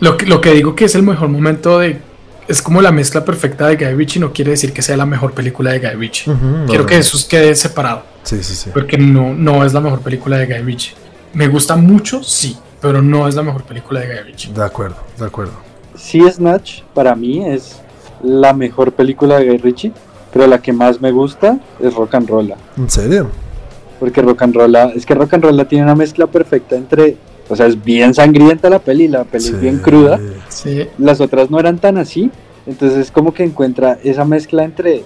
lo que, lo que digo que es el mejor momento de... Es como la mezcla perfecta de Guy Ritchie, no quiere decir que sea la mejor película de Guy Ritchie. Quiero que eso quede separado. Sí, sí, sí. Porque no, no es la mejor película de Guy Ritchie. Me gusta mucho, sí, pero no es la mejor película de Guy Ritchie. De acuerdo, de acuerdo. Sí, Snatch para mí es la mejor película de Guy Ritchie pero la que más me gusta es Rock and Roll. ¿En serio? Porque Rock and Roll, es que Rock and Roll tiene una mezcla perfecta entre, o sea, es bien sangrienta la peli, la peli es bien cruda. Sí. Las otras no eran tan así, entonces es como que encuentra esa mezcla entre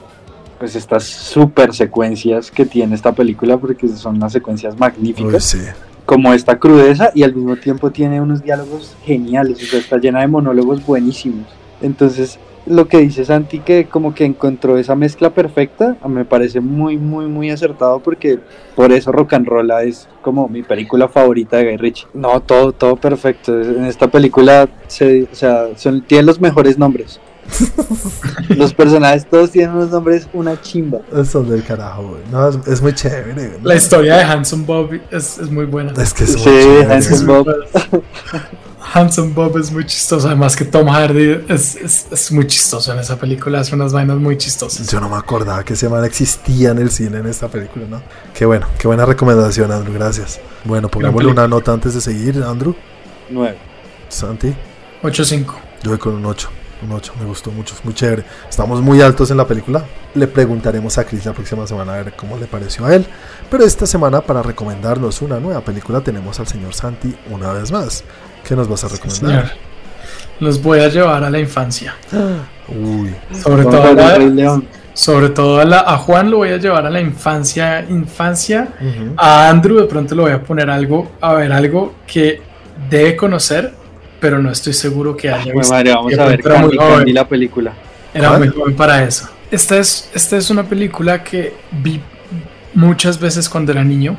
pues estas super secuencias que tiene esta película porque son unas secuencias magníficas. sí. Como esta crudeza y al mismo tiempo tiene unos diálogos geniales, o sea, está llena de monólogos buenísimos. Entonces, lo que dice Santi, que como que encontró esa mezcla perfecta, me parece muy, muy, muy acertado porque por eso Rock and Roll es como mi película favorita de Guy Ritchie. No, todo, todo perfecto. En esta película se, o sea, son, tienen los mejores nombres. los personajes todos tienen unos nombres una chimba. Son del carajo, No, es, muy chévere. La historia de Hanson Bob es, es, muy buena. Es que es sí, Hanson Bob. Hanson Bob es muy chistoso, además que Tom Hardy es, es, muy chistoso en esa película, hace unas vainas muy chistosas. Yo no me acordaba que ese man existía en el cine en esta película, ¿no? Qué bueno, qué buena recomendación, Andrew, gracias. Bueno, pongámosle una nota antes de seguir, Andrew. 9. Santi. 8-5. Yo voy con un 8. Un 8, me gustó mucho, es muy chévere. Estamos muy altos en la película. Le preguntaremos a Chris la próxima semana a ver cómo le pareció a él. Pero esta semana, para recomendarnos una nueva película, tenemos al señor Santi una vez más. ¿Qué nos vas a recomendar? Los voy a llevar a la infancia. Uy. Sobre todo a la, sobre todo a, la, a, Juan lo voy a llevar a la infancia, infancia. A Andrew de pronto le voy a poner algo, a ver algo que debe conocer, pero no estoy seguro que haya visto. Madre, vamos a ver Candy, la película. Era muy joven para eso. Esta es, esta es una película que vi muchas veces cuando era niño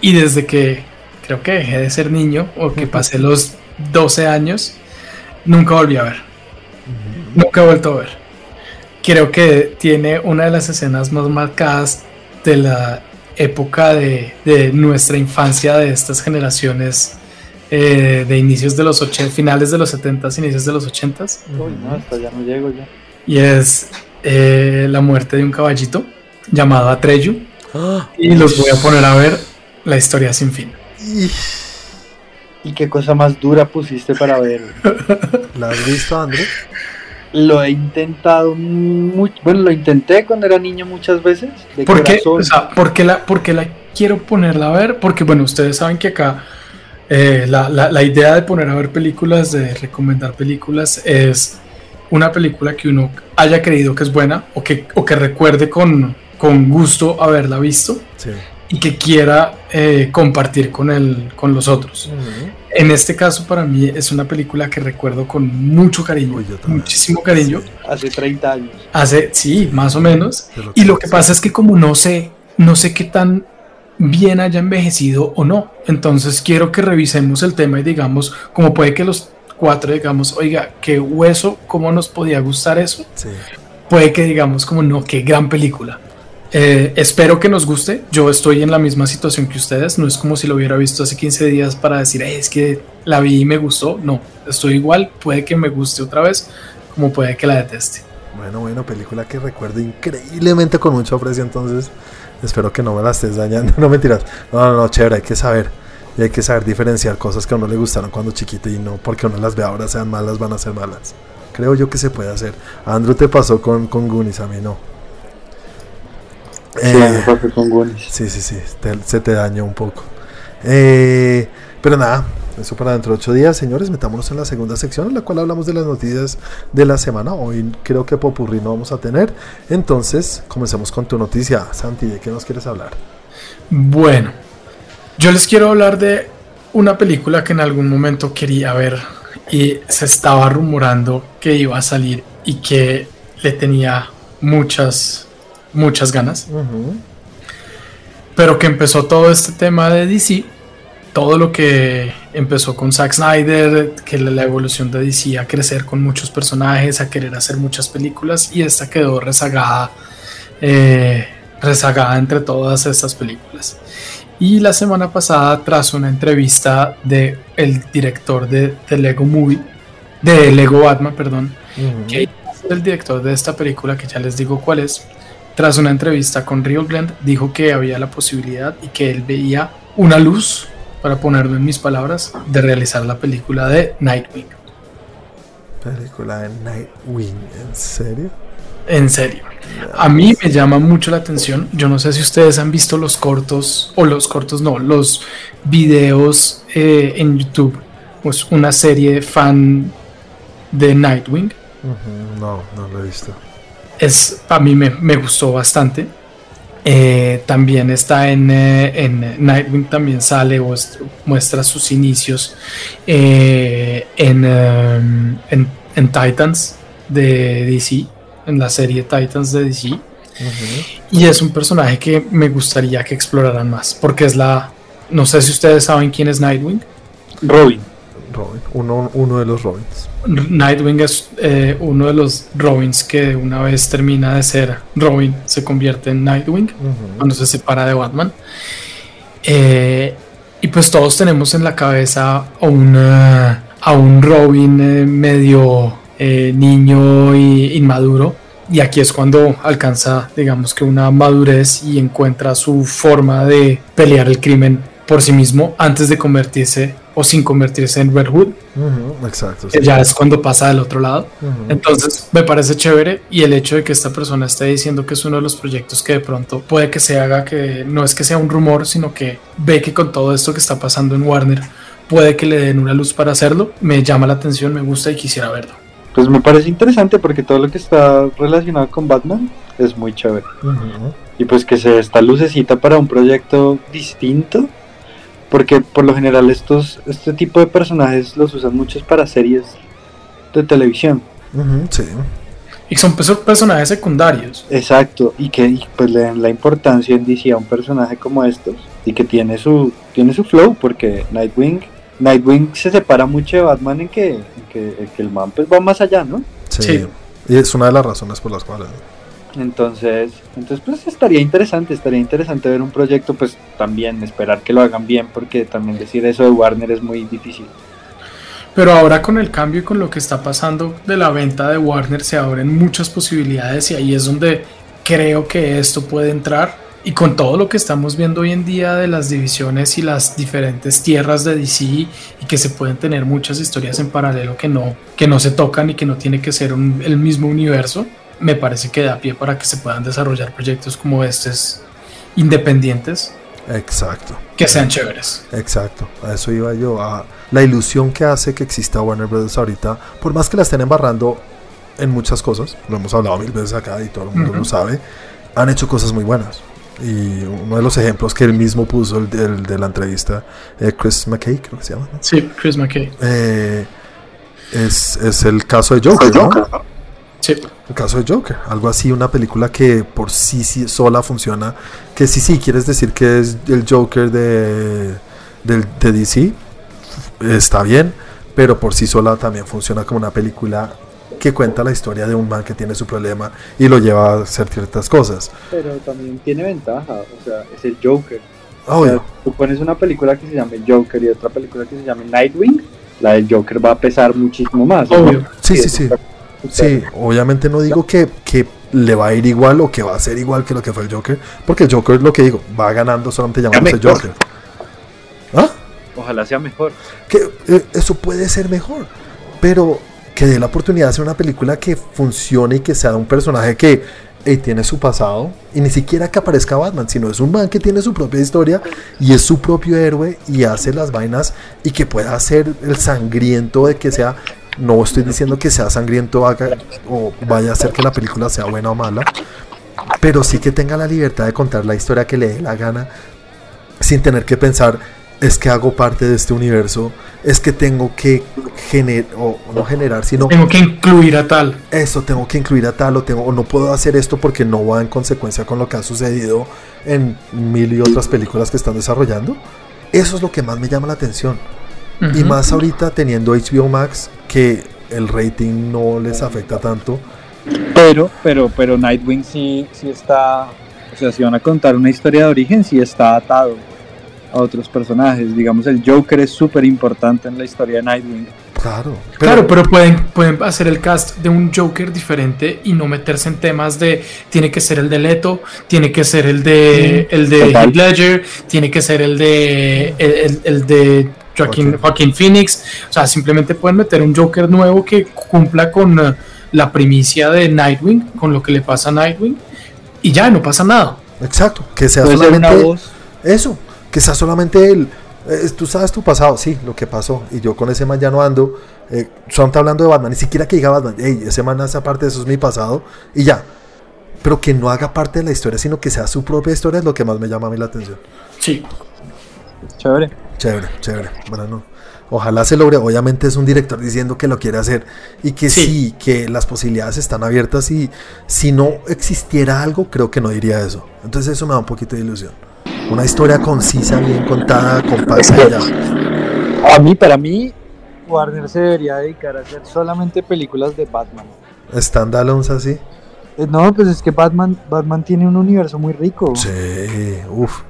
y desde que creo que dejé de ser niño o que pasé los 12 años, nunca volví a ver. Nunca he vuelto a ver. creo que tiene una de las escenas más marcadas de la época de, de nuestra infancia, de estas generaciones eh, de inicios de los 80, finales de los 70 inicios de los 80 Uy, no, hasta ya no llego ya. Y es eh, la muerte de un caballito llamado Atreyu. ¡Ah! Y los voy a poner a ver la historia sin fin. ¿Y qué cosa más dura pusiste para ver? ¿La has visto, André? Lo he intentado mucho. Bueno, lo intenté cuando era niño muchas veces. De ¿Por qué, corazón. o sea, ¿por qué la, por qué la quiero ponerla a ver? Porque, bueno, ustedes saben que acá eh, la, la- la idea de poner a ver películas, de recomendar películas, es una película que uno haya creído que es buena o que, o que recuerde con, con gusto haberla visto Sí. Y que quiera eh, compartir con, el, con los otros. En este caso, para mí, es una película que recuerdo con mucho cariño, Uy, muchísimo cariño. Sí, Hace 30 años. Hace, sí, más o menos. Y lo que pasa es que como no sé, no sé qué tan bien haya envejecido o no, entonces quiero que revisemos el tema y digamos, como puede que los cuatro digamos, oiga, qué hueso, cómo nos podía gustar eso, Sí. puede que digamos como no, qué gran película. Eh, espero que nos guste, yo estoy en la misma situación que ustedes, no es como si lo hubiera visto hace 15 días para decir, "Eh, es que la vi y me gustó, no, estoy igual, puede que me guste otra vez, como puede que la deteste. Bueno, bueno, película que recuerdo increíblemente con mucho aprecio, entonces espero que no me la estés dañando. No mentiras. No, no, no, chévere, hay que saber. Y hay que saber diferenciar cosas que a uno le gustaron cuando chiquito y no porque uno las ve ahora sean malas, van a ser malas. Creo yo que se puede hacer. Andrew te pasó con, con Goonies, a mí no. Sí, Eh, con Goonies. Sí, sí, sí, te- se te dañó un poco. Eh, pero nada, eso para dentro de ocho días, señores, metámonos en la segunda sección en la cual hablamos de las noticias de la semana. Hoy creo que Popurrí no vamos a tener. Entonces, comencemos con tu noticia. Santi, ¿de qué nos quieres hablar? Bueno, yo les quiero hablar de una película que en algún momento quería ver y se estaba rumorando que iba a salir y que le tenía muchas, muchas ganas, pero que empezó todo este tema de DC, todo lo que empezó con Zack Snyder, que la la evolución de DC a crecer con muchos personajes, a querer hacer muchas películas y esta quedó rezagada, eh, rezagada entre todas estas películas. Y la semana pasada, tras una entrevista de el director de, Lego Movie, de Lego Batman, perdón, que es el director de esta película, que ya les digo cuál es, tras una entrevista con Rio Glenn, dijo que había la posibilidad y que él veía una luz, para ponerlo en mis palabras, de realizar la película de Nightwing. Película de Nightwing, ¿en serio? En serio. A mí me llama mucho la atención. Yo no sé si ustedes han visto los cortos, o los cortos no, los videos eh, en YouTube. Pues una serie fan de Nightwing. No, no lo he visto. Es, a mí me, me gustó bastante. Eh, también está en, eh, en Nightwing, también sale o est- muestra sus inicios eh, en, en, en Titans de DC, en la serie Titans de DC. Y es un personaje que me gustaría que exploraran más, porque es la... No sé si ustedes saben quién es Nightwing. Robin. Robin, uno, uno de los Robins. Nightwing es eh, uno de los Robins que una vez termina de ser Robin, se convierte en Nightwing cuando se separa de Batman. Eh, y pues todos tenemos en la cabeza a, una- a un Robin eh, medio niño y inmaduro. Y aquí es cuando alcanza, digamos que una madurez y encuentra su forma de pelear el crimen por sí mismo antes de convertirse o sin convertirse en Red Hood. Exacto. sí. Ya es cuando pasa del otro lado. Entonces me parece chévere y el hecho de que esta persona esté diciendo que es uno de los proyectos que de pronto puede que se haga, que no es que sea un rumor, sino que ve que con todo esto que está pasando en Warner puede que le den una luz para hacerlo, me llama la atención, me gusta y quisiera verlo. Pues me parece interesante porque todo lo que está relacionado con Batman es muy chévere. Y pues que se dé esta lucecita para un proyecto distinto. Porque por lo general estos, este tipo de personajes los usan muchos para series de televisión. Ujú, Sí. Y son perso- personajes secundarios. Exacto. Y que y, pues le den la importancia en DC a un personaje como estos. Y que tiene su, tiene su flow. Porque Nightwing, Nightwing se separa mucho de Batman en que, en que, en que el man pues va más allá, ¿no? Sí. Sí. Y es una de las razones por las cuales. Entonces, entonces pues estaría interesante, estaría interesante ver un proyecto, pues también esperar que lo hagan bien, porque también decir eso de Warner es muy difícil. Pero ahora con el cambio y con lo que está pasando de la venta de Warner se abren muchas posibilidades y ahí es donde creo que esto puede entrar. Y con todo lo que estamos viendo hoy en día de las divisiones y las diferentes tierras de DC y que se pueden tener muchas historias en paralelo que no, que no se tocan y que no tiene que ser el mismo universo, me parece que da pie para que se puedan desarrollar proyectos como estos independientes. Exacto. Que sean chéveres. Exacto. A eso iba yo. A la ilusión que hace que exista Warner Bros. ahorita, por más que la estén embarrando en muchas cosas, lo hemos hablado mil veces acá y todo el mundo lo sabe, han hecho cosas muy buenas. Y uno de los ejemplos que él mismo puso, el, de la entrevista, eh, Chris McKay, creo que se llama. Sí, Chris McKay. Eh, es, es, el caso de Joker, ¿no? Sí. El caso de Joker, algo así, una película que por sí, sí sola funciona, que sí, sí, quieres decir que es el Joker de, de, de DC, está bien, pero por sí sola también funciona como una película que cuenta la historia de un man que tiene su problema y lo lleva a hacer ciertas cosas. Pero también tiene ventaja, o sea, es el Joker. Obvio. tú pones una película que se llame Joker y otra película que se llame Nightwing, la del Joker va a pesar muchísimo más. Obvio. Sí, sí, sí. Sí, obviamente no digo que, que le va a ir igual o que va a ser igual que lo que fue el Joker, porque el Joker, lo que digo, va ganando solamente llamándose Joker. ¿Ah? Ojalá sea mejor. Que eh, eso puede ser mejor, pero que dé la oportunidad de hacer una película que funcione y que sea un personaje que tiene su pasado y ni siquiera que aparezca Batman, sino es un man que tiene su propia historia y es su propio héroe y hace las vainas y que pueda ser el sangriento de que sea. No estoy diciendo que sea sangriento o vaya a hacer que la película sea buena o mala, pero sí que tenga la libertad de contar la historia que le dé la gana sin tener que pensar es que hago parte de este universo, es que tengo que generar, o no generar, sino... Tengo que incluir a tal. Eso, tengo que incluir a tal, o, tengo, o no puedo hacer esto porque no va en consecuencia con lo que ha sucedido en mil y otras películas que están desarrollando. Eso es lo que más me llama la atención. Y más ahorita teniendo HBO Max, que el rating no les afecta tanto. Pero, pero, pero Nightwing sí, sí está, o sea, si van a contar una historia de origen, sí está atado a otros personajes. Digamos, el Joker es súper importante en la historia de Nightwing. Claro, pero... claro, pero pueden, pueden hacer el cast de un Joker diferente y no meterse en temas de tiene que ser el de Leto, tiene que ser el de el de Heath Ledger, tiene que ser el de el, de Joaquin, Joaquin Phoenix. O sea, simplemente pueden meter un Joker nuevo que cumpla con uh, la primicia de Nightwing, con lo que le pasa a Nightwing, y ya no pasa nada. Exacto, que sea solamente voz. eso, que sea solamente él. Eh, tú sabes tu pasado, sí, lo que pasó. Y yo con ese man ya no ando. Eh, solamente hablando de Batman, ni siquiera que diga Batman, hey, ese man hace parte de eso, es mi pasado. Y ya. Pero que no haga parte de la historia, sino que sea su propia historia, es lo que más me llama a mí la atención. Sí. Chévere. Chévere, chévere. Bueno, no. Ojalá se logre. Obviamente es un director diciendo que lo quiere hacer y que sí. sí. que las posibilidades están abiertas y si no existiera algo, creo que no diría eso. Entonces eso me da un poquito de ilusión. Una historia concisa, bien contada, compacta ya. A mí, para mí, Warner se debería dedicar a hacer solamente películas de Batman. ¿Standalones así? Eh, no, pues es que Batman, Batman tiene un universo muy rico. Sí, uff.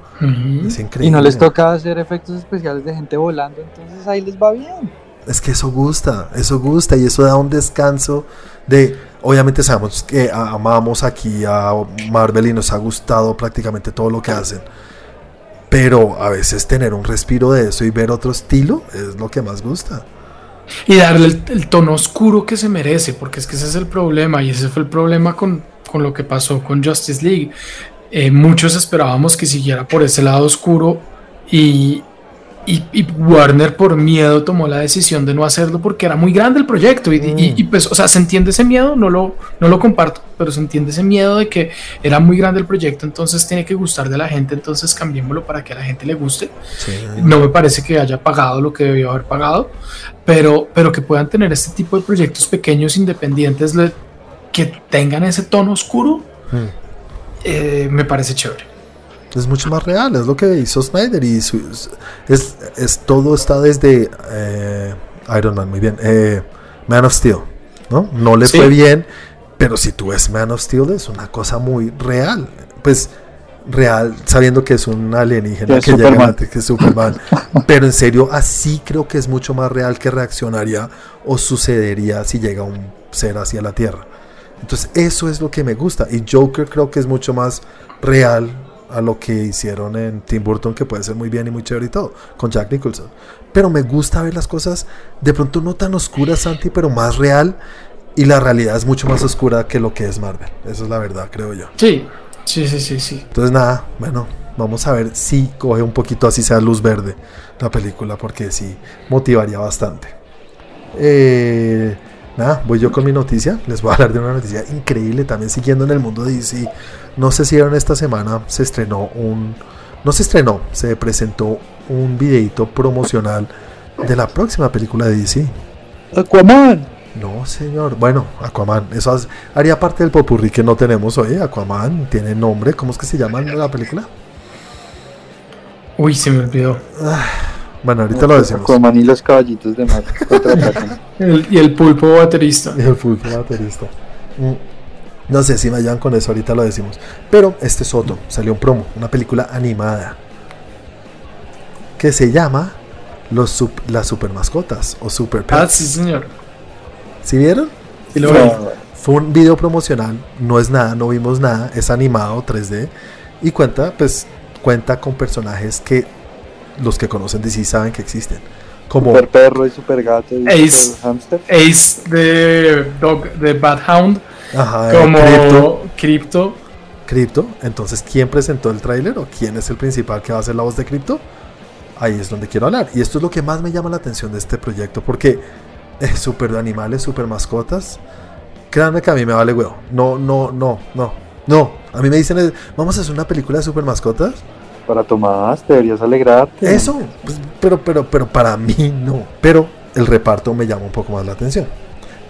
Es increíble. Y no les toca hacer efectos especiales de gente volando, entonces ahí les va bien. Es que eso gusta, eso gusta y eso da un descanso de, obviamente sabemos que amamos aquí a Marvel y nos ha gustado prácticamente todo lo que hacen pero a veces tener un respiro de eso y ver otro estilo es lo que más gusta. Y darle el, tono oscuro que se merece, porque es que ese es el problema, y ese fue el problema con, con lo que pasó con Justice League. Eh, muchos esperábamos que siguiera por ese lado oscuro y, y, Warner por miedo tomó la decisión de no hacerlo porque era muy grande el proyecto y, mm. pues, o sea, se entiende ese miedo, no lo, no lo comparto, pero se entiende ese miedo de que era muy grande el proyecto, entonces tiene que gustar de la gente, entonces cambiémoslo para que a la gente le guste. No me parece que haya pagado lo que debió haber pagado, pero, pero que puedan tener este tipo de proyectos pequeños, independientes, que tengan ese tono oscuro, mm. eh, me parece chévere es mucho más real, es lo que hizo Snyder y es, es, todo está desde eh, Iron Man, muy bien, eh, Man of Steel, ¿no? No le fue bien Pero si tú ves Man of Steel es una cosa muy real. Pues real, sabiendo que es un alienígena Que es que llega antes que Superman. Pero en serio, así creo que es mucho más real que reaccionaría o sucedería si llega un ser hacia la Tierra. Entonces, eso es lo que me gusta. Y Joker creo que es mucho más real a lo que hicieron en Tim Burton, que puede ser muy bien y muy chévere y todo, con Jack Nicholson. Pero me gusta ver las cosas de pronto no tan oscuras, Santi, pero más real. Y la realidad es mucho más oscura que lo que es Marvel. Esa es la verdad, creo yo. Sí, sí, sí, sí, sí. Entonces nada, bueno, vamos a ver si coge un poquito así sea luz verde la película, porque sí, motivaría bastante. Eh, nada, voy yo con mi noticia. Les voy a hablar de una noticia increíble también siguiendo en el mundo de DC. No sé si vieron esta semana, se estrenó un... No se estrenó, se presentó un videito promocional de la próxima película de DC. Aquaman. No, señor. Bueno, Aquaman. Eso haría parte del popurrí que no tenemos hoy. Aquaman tiene nombre. ¿Cómo es que se llama la película? Uy, se me olvidó. Bueno, ahorita lo decimos. Aquaman y los caballitos de mar. El- y el pulpo baterista. Y el fútbol baterista. Mm. No sé si me ayudan con eso, ahorita lo decimos. Pero este es otro. Salió un promo, una película animada. Que se llama Los Las Super Mascotas o Super Ah, Pets. sí, señor. ¿Sí vieron? Y lo vi. Fue un video promocional, no es nada, no vimos nada, es animado 3D y cuenta, pues, cuenta con personajes que los que conocen DC saben que existen. Como Super perro y super gato y Ace. super hamster. Ace de, Dog, de Bad Hound, ajá, como Crypto, Crypto. Crypto. Entonces, ¿quién presentó el tráiler o quién es el principal que va a hacer la voz de Crypto? Ahí es donde quiero hablar. Y esto es lo que más me llama la atención de este proyecto porque es súper de animales, súper mascotas. Créanme que a mí me vale huevo. No, no, no, no. No, a mí me dicen, vamos a hacer una película de super mascotas. Para Tomás, deberías alegrarte. Eso, pues, pero, pero, pero para mí no. Pero el reparto me llama un poco más la atención.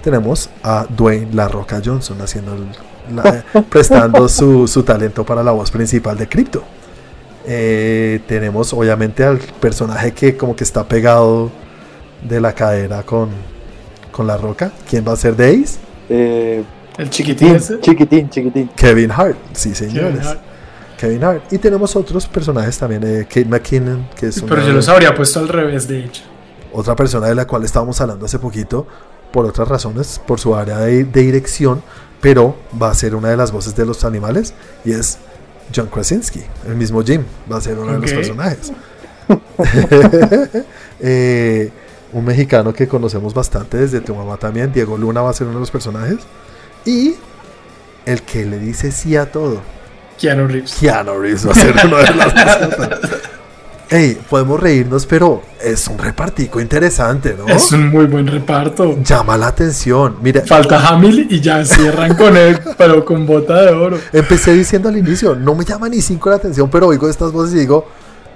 Tenemos a Dwayne La Roca Johnson haciendo el- la- eh, prestando su, su talento para la voz principal de Crypto. Eh, tenemos obviamente al personaje que como que está pegado de la cadera con, con La Roca. ¿Quién va a ser Ace? Eh, El chiquitín chiquitín, chiquitín. Kevin Hart. Sí, señores. Kevin Hart. Kevin Hart. Y tenemos otros personajes también. eh, Kate McKinnon, que es Pero yo los habría puesto al revés, de hecho. otra persona de la cual estábamos hablando hace poquito, por otras razones, por su área de, de dirección, pero va a ser una de las voces de los animales y es John Krasinski, el mismo Jim, va a ser uno de los personajes. Eh, un mexicano que conocemos bastante desde tu mamá también, Diego Luna va a ser uno de los personajes y el que le dice sí a todo, Keanu Reeves. Keanu Reeves va a ser uno de los mascotas. Ey, podemos reírnos, pero es un repartico interesante, ¿no? Es un muy buen reparto. Llama la atención. Mira, Falta Hamil y ya cierran con él, pero con bota de oro. empecé diciendo al inicio, no me llama ni cinco la atención, pero oigo estas voces y digo,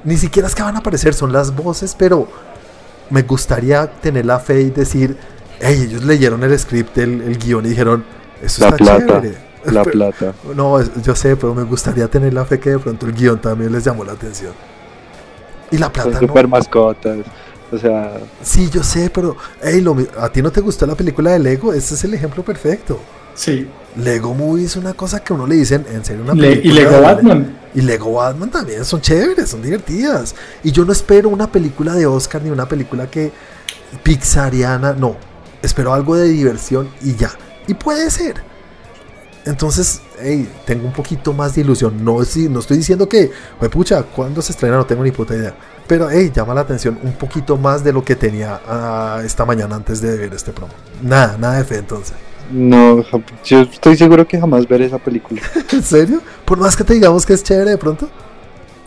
ni siquiera es que van a aparecer, son las voces, pero me gustaría tener la fe y decir, hey, ellos leyeron el script, el, el guion y dijeron, eso La está plata. chévere. La Pero- plata. No, yo sé, pero me gustaría tener la fe que de pronto el guion también les llamó la atención. Y la plata Son no. super mascotas. O sea, Sí, yo sé, pero hey, lo a ti no te gustó la película de Lego, ese es el ejemplo perfecto. Sí. Lego Movie es una cosa que a uno le dicen, en serio, una Le- y película Lego Batman. Y Lego Batman también son chéveres, son divertidas. Y yo no espero una película de Oscar ni una película que pixariana, no. Espero algo de diversión y ya. Y puede ser. Entonces, hey, tengo un poquito más de ilusión. No, es- no estoy diciendo que, pues pucha, ¿cuándo se estrena? No tengo ni puta idea. Pero, hey, llama la atención un poquito más de lo que tenía ah, esta mañana antes de ver este promo. Nada, nada de fe entonces. no, yo estoy seguro que jamás veré esa película. ¿En serio? Por más que te digamos que es chévere de pronto.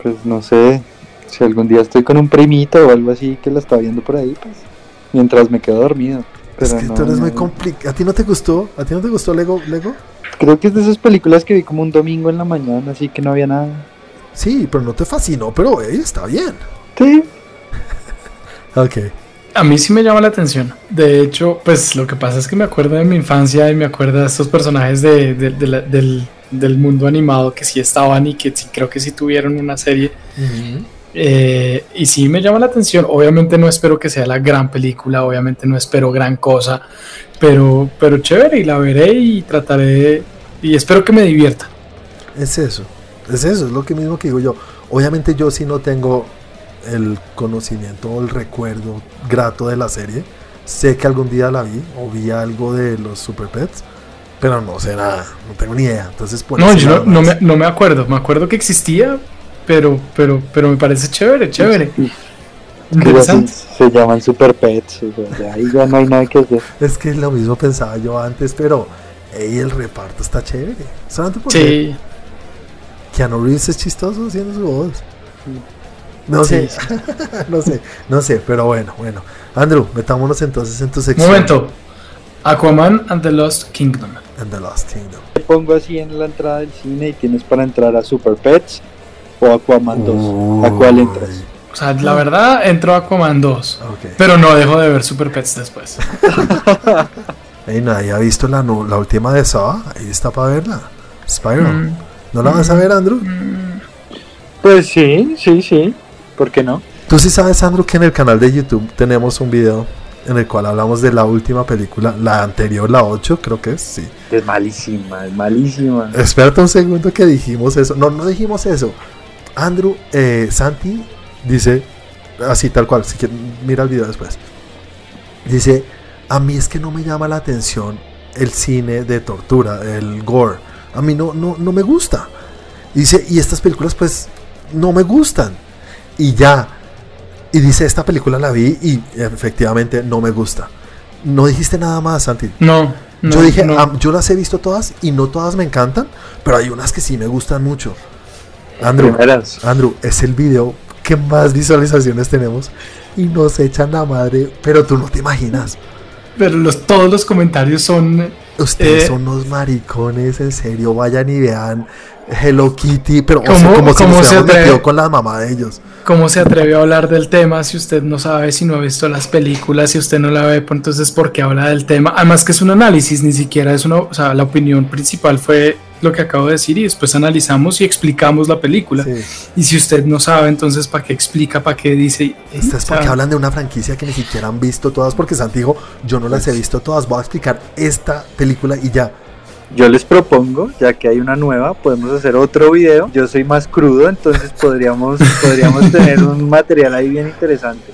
Pues no sé, si algún día estoy con un primito o algo así que la está viendo por ahí, pues mientras me quedo dormido. Es que no, tú eres muy complicado. ¿A ti no te gustó? ¿A ti no te gustó Lego? Lego? Creo que es de esas películas que vi como un domingo en la mañana, así que no había nada. Sí, pero no te fascinó, pero hey, está bien. Sí, Ok. A mí sí me llama la atención. De hecho, pues lo que pasa es que me acuerdo de mi infancia y me acuerdo de estos personajes de, de- de la- del, del mundo animado que sí estaban y que sí creo que sí tuvieron una serie. Eh, y sí me llama la atención. Obviamente no espero que sea la gran película, obviamente no espero gran cosa. pero, pero chévere y la veré y trataré y espero que me divierta. Es eso, es eso, es lo que mismo que digo yo. Obviamente yo sí no tengo el conocimiento o el recuerdo grato de la serie. Sé que algún día la vi o vi algo de los Super Pets, pero no sé nada, no tengo ni idea. Entonces, no, yo no, me, no, me, acuerdo, me acuerdo que existía, pero, pero, pero me parece chévere, chévere. Interesante. Se, llaman Super Pets, ahí ya no hay nada que hacer. Es que lo mismo pensaba yo antes, pero ey, el reparto está chévere. Solamente porque sí. Keanu Reeves es chistoso haciendo su voz. No sé, no sé, no sé, pero bueno, bueno. Andrew, metámonos entonces en tu sección. Momento. Aquaman and the Lost Kingdom. And the Lost Kingdom. Te pongo así en la entrada del cine y tienes para entrar a Super Pets o Aquaman 2. ¿A cuál entras? O sea, la verdad, entró Aquaman 2. Pero no dejo de ver Super Pets después. Ey, nadie ha visto la, la última de Saw. Ahí está para verla. Spyro. Mm. ¿No la vas a ver, Andrew? Mm. Pues sí, sí, sí. ¿Por qué no? Tú sí sabes, Andrew, que en el canal de YouTube tenemos un video en el cual hablamos de la última película, la anterior, la 8, creo que es, sí. Es malísima, es malísima. Espérate un segundo que dijimos eso. No, no dijimos eso. Andrew, eh, Santi dice, así tal cual, si mira el video después. Dice, a mí es que no me llama la atención el cine de tortura, el gore. A mí no, no, no me gusta. Dice, y estas películas pues no me gustan y ya. Y dice, esta película la vi y efectivamente no me gusta. No dijiste nada más, Santi. No. yo dije, yo las he visto todas y no todas me encantan, pero hay unas que sí me gustan mucho. Andrew, Andrew, es el video que más visualizaciones tenemos y nos echan la madre, pero tú no te imaginas. Pero los, todos los comentarios son... Ustedes eh, son unos maricones, en serio, vayan y vean Hello Kitty, pero como si se metido con la mamá de ellos. ¿Cómo se atrevió a hablar del tema si usted no sabe, si no ha visto las películas, si usted no la ve, pues entonces ¿por qué habla del tema? Además que es un análisis, ni siquiera es una, o sea, la opinión principal fue lo que acabo de decir y después analizamos y explicamos la película. Y si usted no sabe, entonces ¿para qué explica, para qué dice? Esto es porque hablan de una franquicia que ni siquiera han visto todas, porque Santiago, yo no las he visto todas, voy a explicar esta película y ya yo les propongo, ya que hay una nueva, podemos hacer otro video. Yo soy más crudo, entonces podríamos, podríamos tener un material ahí bien interesante.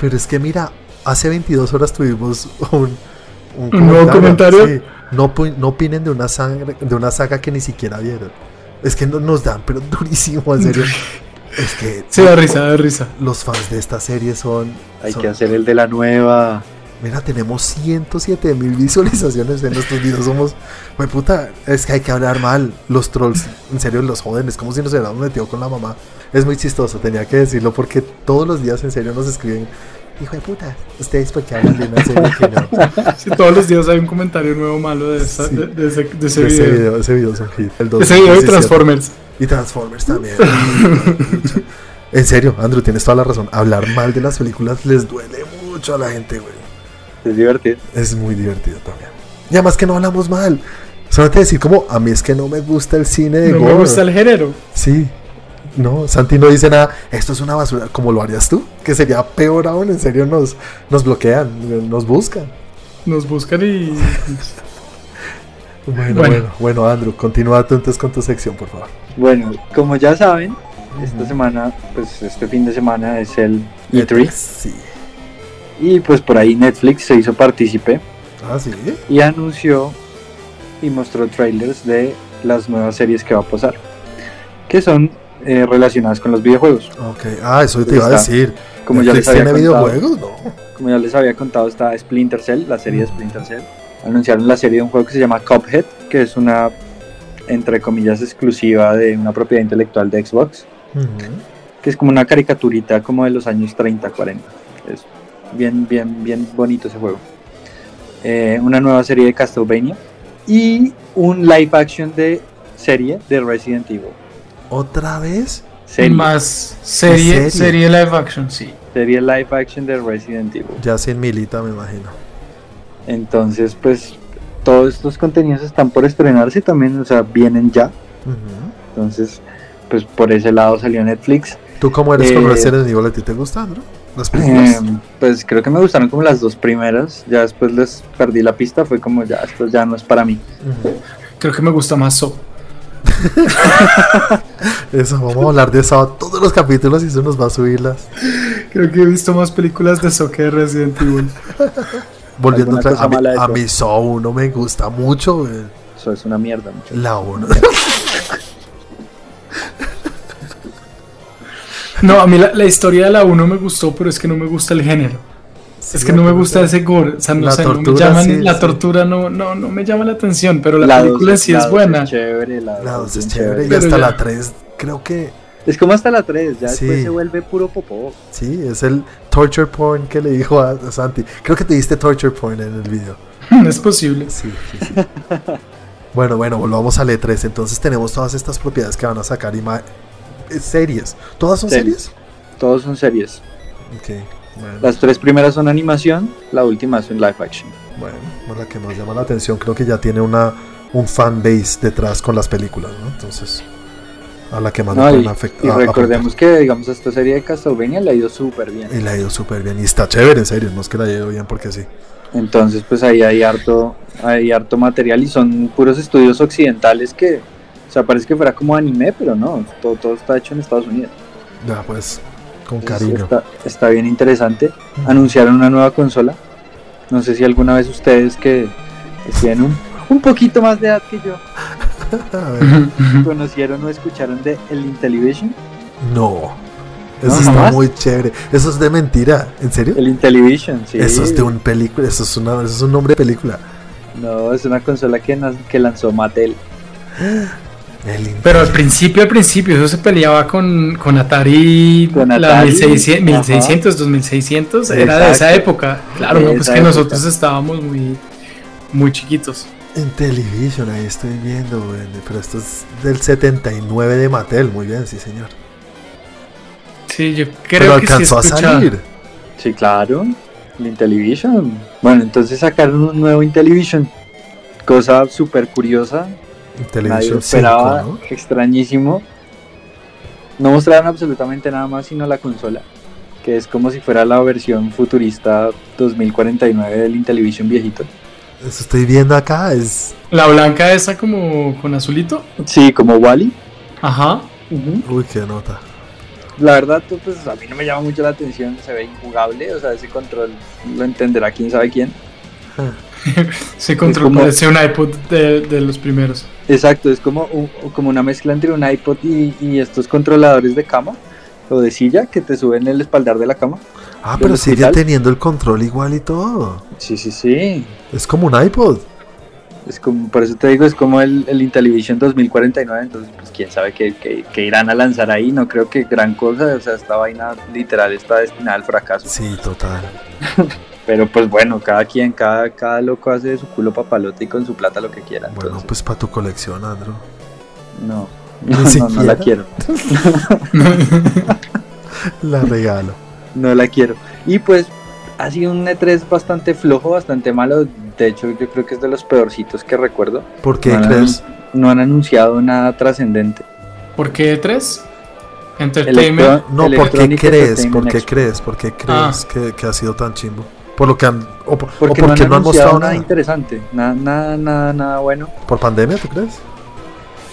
Pero es que mira, hace 22 horas tuvimos un, un, nuevo comentario. No, no opinen de una, sangre, de una saga que ni siquiera vieron. Es que no nos dan, pero durísimo, en serio. Es que. Se da risa, da risa. Los fans de esta serie son. Hay que hacer el de la nueva. Mira, tenemos 107 mil visualizaciones en nuestros videos. Somos, güey, puta, es que hay que hablar mal. Los trolls, en serio, los joden. Es como si nos hubiéramos metido con la mamá. Es muy chistoso, tenía que decirlo porque todos los días, en serio, nos escriben. Hijo de puta, ustedes porque hablan de una serie que no. Sí, todos los días hay un comentario nuevo malo de, ese, de, ese, video. Ese video, ese video es un hit. ese video y Transformers. Y Transformers también. en serio, Andrew, tienes toda la razón. Hablar mal de las películas les duele mucho a la gente, güey. Es divertido. Es muy divertido también. Y además que no hablamos mal. Solamente decir como, a mí es que no me gusta el cine de No me gusta el género. Sí. No, Santi no dice nada, esto es una basura, como lo harías tú, que sería peor aún, en serio nos, nos bloquean, nos buscan. Nos buscan y... bueno, bueno, bueno, Andrew, continúa entonces con tu sección, por favor. Bueno, como ya saben, esta semana, pues este fin de semana es el E3. Sí. Y pues por ahí Netflix se hizo partícipe. Ah, sí. Y anunció y mostró trailers de las nuevas series que va a pasar. Que son eh, relacionadas con los videojuegos. Ok, ah, eso te iba a decir. Como ya les había videojuegos? No. Como ya les había contado, está Splinter Cell, la serie de Splinter Cell. Anunciaron la serie de un juego que se llama Cuphead, que es una, entre comillas, exclusiva de una propiedad intelectual de Xbox. Que es como una caricaturita como de los años 30, 40. Es bien, bien, bien bonito ese juego. Eh, una nueva serie de Castlevania y un live action de serie de Resident Evil. ¿Otra vez? Más serie, serie, live action, sí. Serie live action de Resident Evil. Ya sin Milita, me imagino. Entonces, pues todos estos contenidos están por estrenarse también, o sea, vienen ya. Entonces, pues por ese lado salió Netflix. ¿Tú cómo eres con Eh, Resident Evil? ¿A ti te gusta, Andrew? ¿Las películas? Eh, pues creo que me gustaron como las dos primeras. Ya después les perdí la pista. Fue como ya, esto ya no es para mí. Creo que me gusta más So. Eso, vamos a hablar de eso todos los capítulos y eso nos va a subir las. Creo que he visto más películas de So que de Resident Evil. Volviendo otra a, mi, mala de a mi Saw 1 me gusta mucho, güey. Eso es una mierda, mucho. La 1. No, a mí la, la historia de la 1 me gustó, pero es que no me gusta el género. es que no me gusta ese gore. O sea, no, La sé, no me tortura, llaman- sí, la sí. tortura no, no, no me llama la atención, pero la, dos película en sí la es dos buena. chévere, la, La dos 2 es chévere y hasta ya- la 3 creo que Es como hasta la 3, ya Sí. después se vuelve puro popó. sí, es el torture porn que le dijo a, a Santi. Creo que te diste torture porn en el video. es posible. Sí, sí, sí. bueno, bueno, volvamos al E3. Entonces tenemos todas estas propiedades que van a sacar ima- eh, series. ¿Todas son Series. series? Todos son series. Ok, bueno. Las tres primeras son animación, la última es en live action. Bueno, pues la que más llama la atención creo que ya tiene una un fan base detrás con las películas, ¿no? Entonces, a la que más No, y, pueden afect- y a- recordemos que, digamos, esta serie de Castlevania le ha ido súper bien. Y le ha ido súper bien. Y está chévere, en serio. No es que le haya ido bien porque sí. Entonces, pues ahí hay harto, hay harto material y son puros estudios occidentales que, o sea, parece que fuera como anime, pero no, todo, todo está hecho en Estados Unidos. Ya, pues, con Entonces, cariño. Está, está bien interesante. Anunciaron una nueva consola. No sé si alguna vez ustedes que, que tienen un, un poquito más de edad que yo conocieron o escucharon de el Intellivision. No. Eso ¿No, está jamás? muy chévere. Eso es de mentira. ¿En serio? El Intellivision, sí. Eso es de un película. Eso es, una, eso es un nombre de película. No, es una consola que, que lanzó Mattel. Pero al principio, al principio, eso se peleaba con, con Atari, Con la Atari, 1600, ajá. 1600, 2600, era de esa época. Claro, De no, pues que época. nosotros estábamos muy, muy chiquitos. En televisión, ahí estoy viendo, güey. Pero esto es del 79 de Mattel. Muy bien, sí, señor. Sí, yo pero creo que sí alcanzó a escuchaba. salir. Sí, claro. El Intellivision. Bueno, entonces sacaron un nuevo Intellivision. Cosa súper curiosa. Nadie esperaba. 5, ¿no? Extrañísimo. No mostraron absolutamente nada más sino la consola. Que es como si fuera la versión futurista 2049 del Intellivision viejito. Eso estoy viendo acá. Es. La blanca esa como con azulito. Sí, como Wally. Ajá. Uy, qué nota. La verdad, pues a mí no me llama mucho la atención. Se ve injugable. O sea, ese control lo entenderá quién sabe quién. Se control como- parece un iPod de, de los primeros. Exacto, es como, un- como una mezcla entre un iPod y, y estos controladores de cama o de silla que te suben el espaldar de la cama. Ah, ¿Del pero sigue hospital? teniendo el control igual y todo. Sí, sí, sí. Es como un iPod. Es como, por eso te digo, es como el, el Intellivision 2049, entonces pues quién sabe qué, qué- qué irán a lanzar ahí, no creo que gran cosa, o sea, esta vaina literal está destinada al fracaso. Sí, total. Pero pues bueno, cada quien, cada, cada loco hace de su culo papalote y con su plata lo que quiera. Bueno, entonces, pues para tu colección, Andrew. no, no, no, la quiero, La regalo. no la quiero. Y pues ha sido un E3 bastante flojo, bastante malo, de hecho yo creo que es de los peorcitos que recuerdo. ¿Por qué No, crees? No han anunciado nada trascendente. ¿Por qué tres? Entertainment. Electro- No, ¿por qué crees? ¿Por qué crees? ¿Por qué crees que, que ha sido tan chimbo? Por lo que han. O, por- o Porque, porque no han anunciado nada nada. interesante, nada, nada, nada, nada bueno. ¿Por pandemia, tú crees?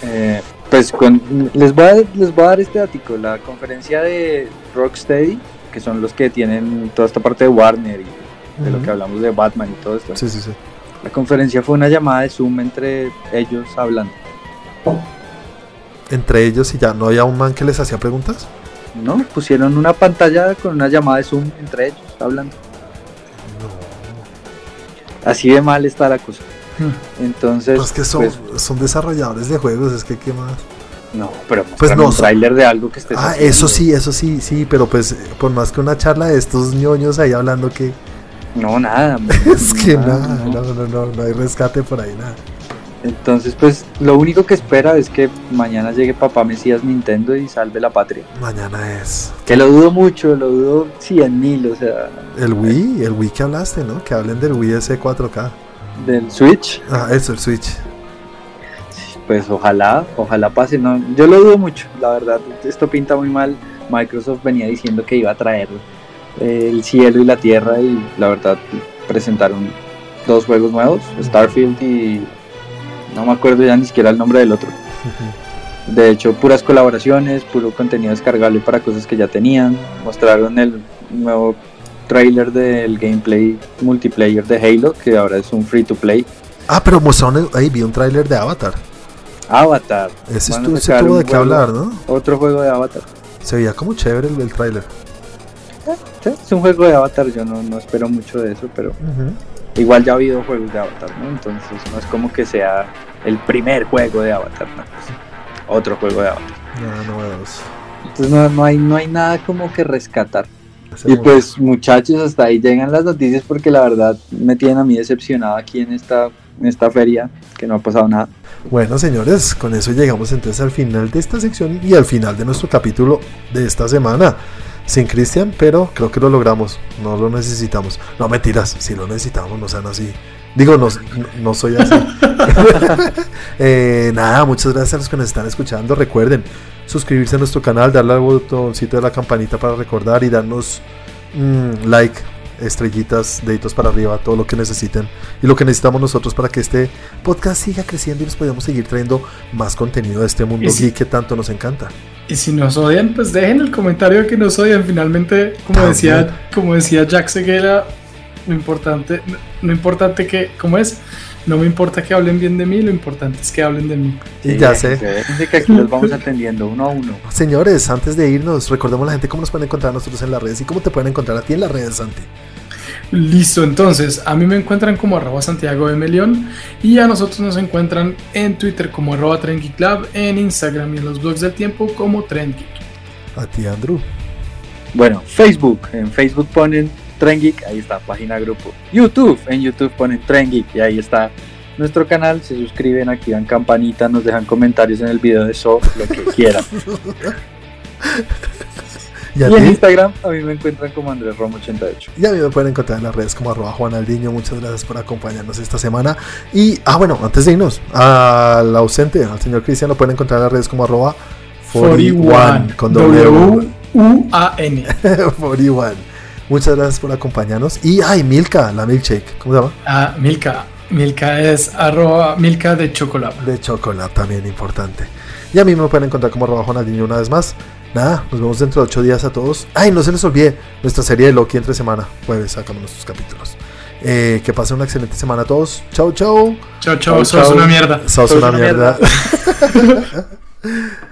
Eh, pues con- les, voy a, les voy a dar este dato. La conferencia de Rocksteady, que son los que tienen toda esta parte de Warner y de lo que hablamos de Batman y todo esto. Sí, sí, sí. La conferencia fue una llamada de Zoom entre ellos hablando. Entre ellos y ya no había un man que les hacía preguntas. ¿No? Pusieron una pantalla con una llamada de Zoom entre ellos hablando. Así de mal está la cosa. Hmm. Entonces, Pues que son, pues, son desarrolladores de juegos, es que qué más. no, pero Pues no, no, un tráiler de algo que estés Ah, haciendo. eso sí, eso sí, sí, pero pues por más que una charla de estos ñoños ahí hablando que No, nada. es que nada, no. no, no, no, no hay rescate por ahí, nada. Entonces, pues lo único que espera es que mañana llegue papá Mesías Nintendo y salve la patria. Mañana es Que lo dudo mucho, lo dudo 100 mil, o sea, el Wii, el Wii que hablaste, ¿no? Que hablen del Wii ese 4K. del Switch. Ah, eso, el Switch. Pues ojalá, ojalá pase. No, yo lo dudo mucho, la verdad. Esto pinta muy mal Microsoft venía diciendo que iba a traer eh, el cielo y la tierra y la verdad presentaron dos juegos nuevos, Starfield y no me acuerdo ya ni siquiera el nombre del otro. De hecho, puras colaboraciones, puro contenido descargable para cosas que ya tenían. Mostraron el nuevo trailer del gameplay multiplayer de Halo, que ahora es un free to play. Ah, pero mostraron, ahí vi un trailer de Avatar. Avatar. Ese tuvo de qué hablar, ¿no? Otro juego de Avatar. Se veía como chévere el, el trailer. es un juego de Avatar, yo no, no espero mucho de eso, pero igual ya ha habido juegos de Avatar, ¿no? Entonces no es como que sea el primer juego de Avatar, ¿no? otro juego de Avatar. No, no, Entonces no, no, hay, no hay nada como que rescatar. Y pues muchachos, hasta ahí llegan las noticias porque la verdad me tienen a mí decepcionado aquí en esta, en esta feria, que no ha pasado nada. Bueno señores, con eso llegamos entonces al final de esta sección y al final de nuestro capítulo de esta semana. Sin Cristian, pero creo que lo logramos, no lo necesitamos. No mentiras, si lo necesitamos, no sean así. Digo, no, no soy así. Eh, nada, muchas gracias a los que nos están escuchando. Recuerden suscribirse a nuestro canal, darle al botoncito de la campanita para recordar y darnos mm, like, estrellitas, deditos para arriba, todo lo que necesiten y lo que necesitamos nosotros para que este podcast siga creciendo y nos podamos seguir trayendo más contenido de este mundo geek que tanto nos encanta. Y si nos odian, pues dejen el comentario que nos odian. Finalmente, como decía, como decía Jack Seguera, lo importante, lo importante que, ¿cómo es? No me importa que hablen bien de mí, lo importante es que hablen de mí. Y ya sé. que aquí los vamos atendiendo uno a uno. Señores, antes de irnos, recordemos a la gente cómo nos pueden encontrar a nosotros en las redes y cómo te pueden encontrar a ti en las redes, Santi. Listo, entonces a mí me encuentran como arroba Santiago de Melión y a nosotros nos encuentran en Twitter como arroba Club, en Instagram y en los blogs del tiempo como TrendGeek. A ti, Andrew. Bueno, Facebook. En Facebook ponen Trend ahí está, página grupo. YouTube, en YouTube ponen Trend y ahí está nuestro canal. Se suscriben, activan campanita, nos dejan comentarios en el video de So, lo que quieran. Y, en Instagram a mí me encuentran como Andrés Romo 88. Y a mí me pueden encontrar en las redes como arroba Juan Aldiño. Muchas gracias por acompañarnos esta semana. Y, ah, bueno, antes de irnos, al ausente, al señor Cristian, lo pueden encontrar en las redes como arroba 41 con W-U-A-N. 41. Muchas gracias por acompañarnos. Y, ay, Milka, la milkshake. ¿Cómo se llama? Ah, Milka. Milka es arroba Milka de chocolate. De chocolate, también importante. Y a mí me pueden encontrar como arroba Juanaldinho una vez más. Nada, nos vemos dentro de ocho días a todos. Ay, no se les olvide nuestra serie de Loki entre semana. Jueves sacamos nuestros capítulos. Eh, que pasen una excelente semana a todos. Chau, chau. Chau, chau. Sos una mierda. Sos, una, mierda.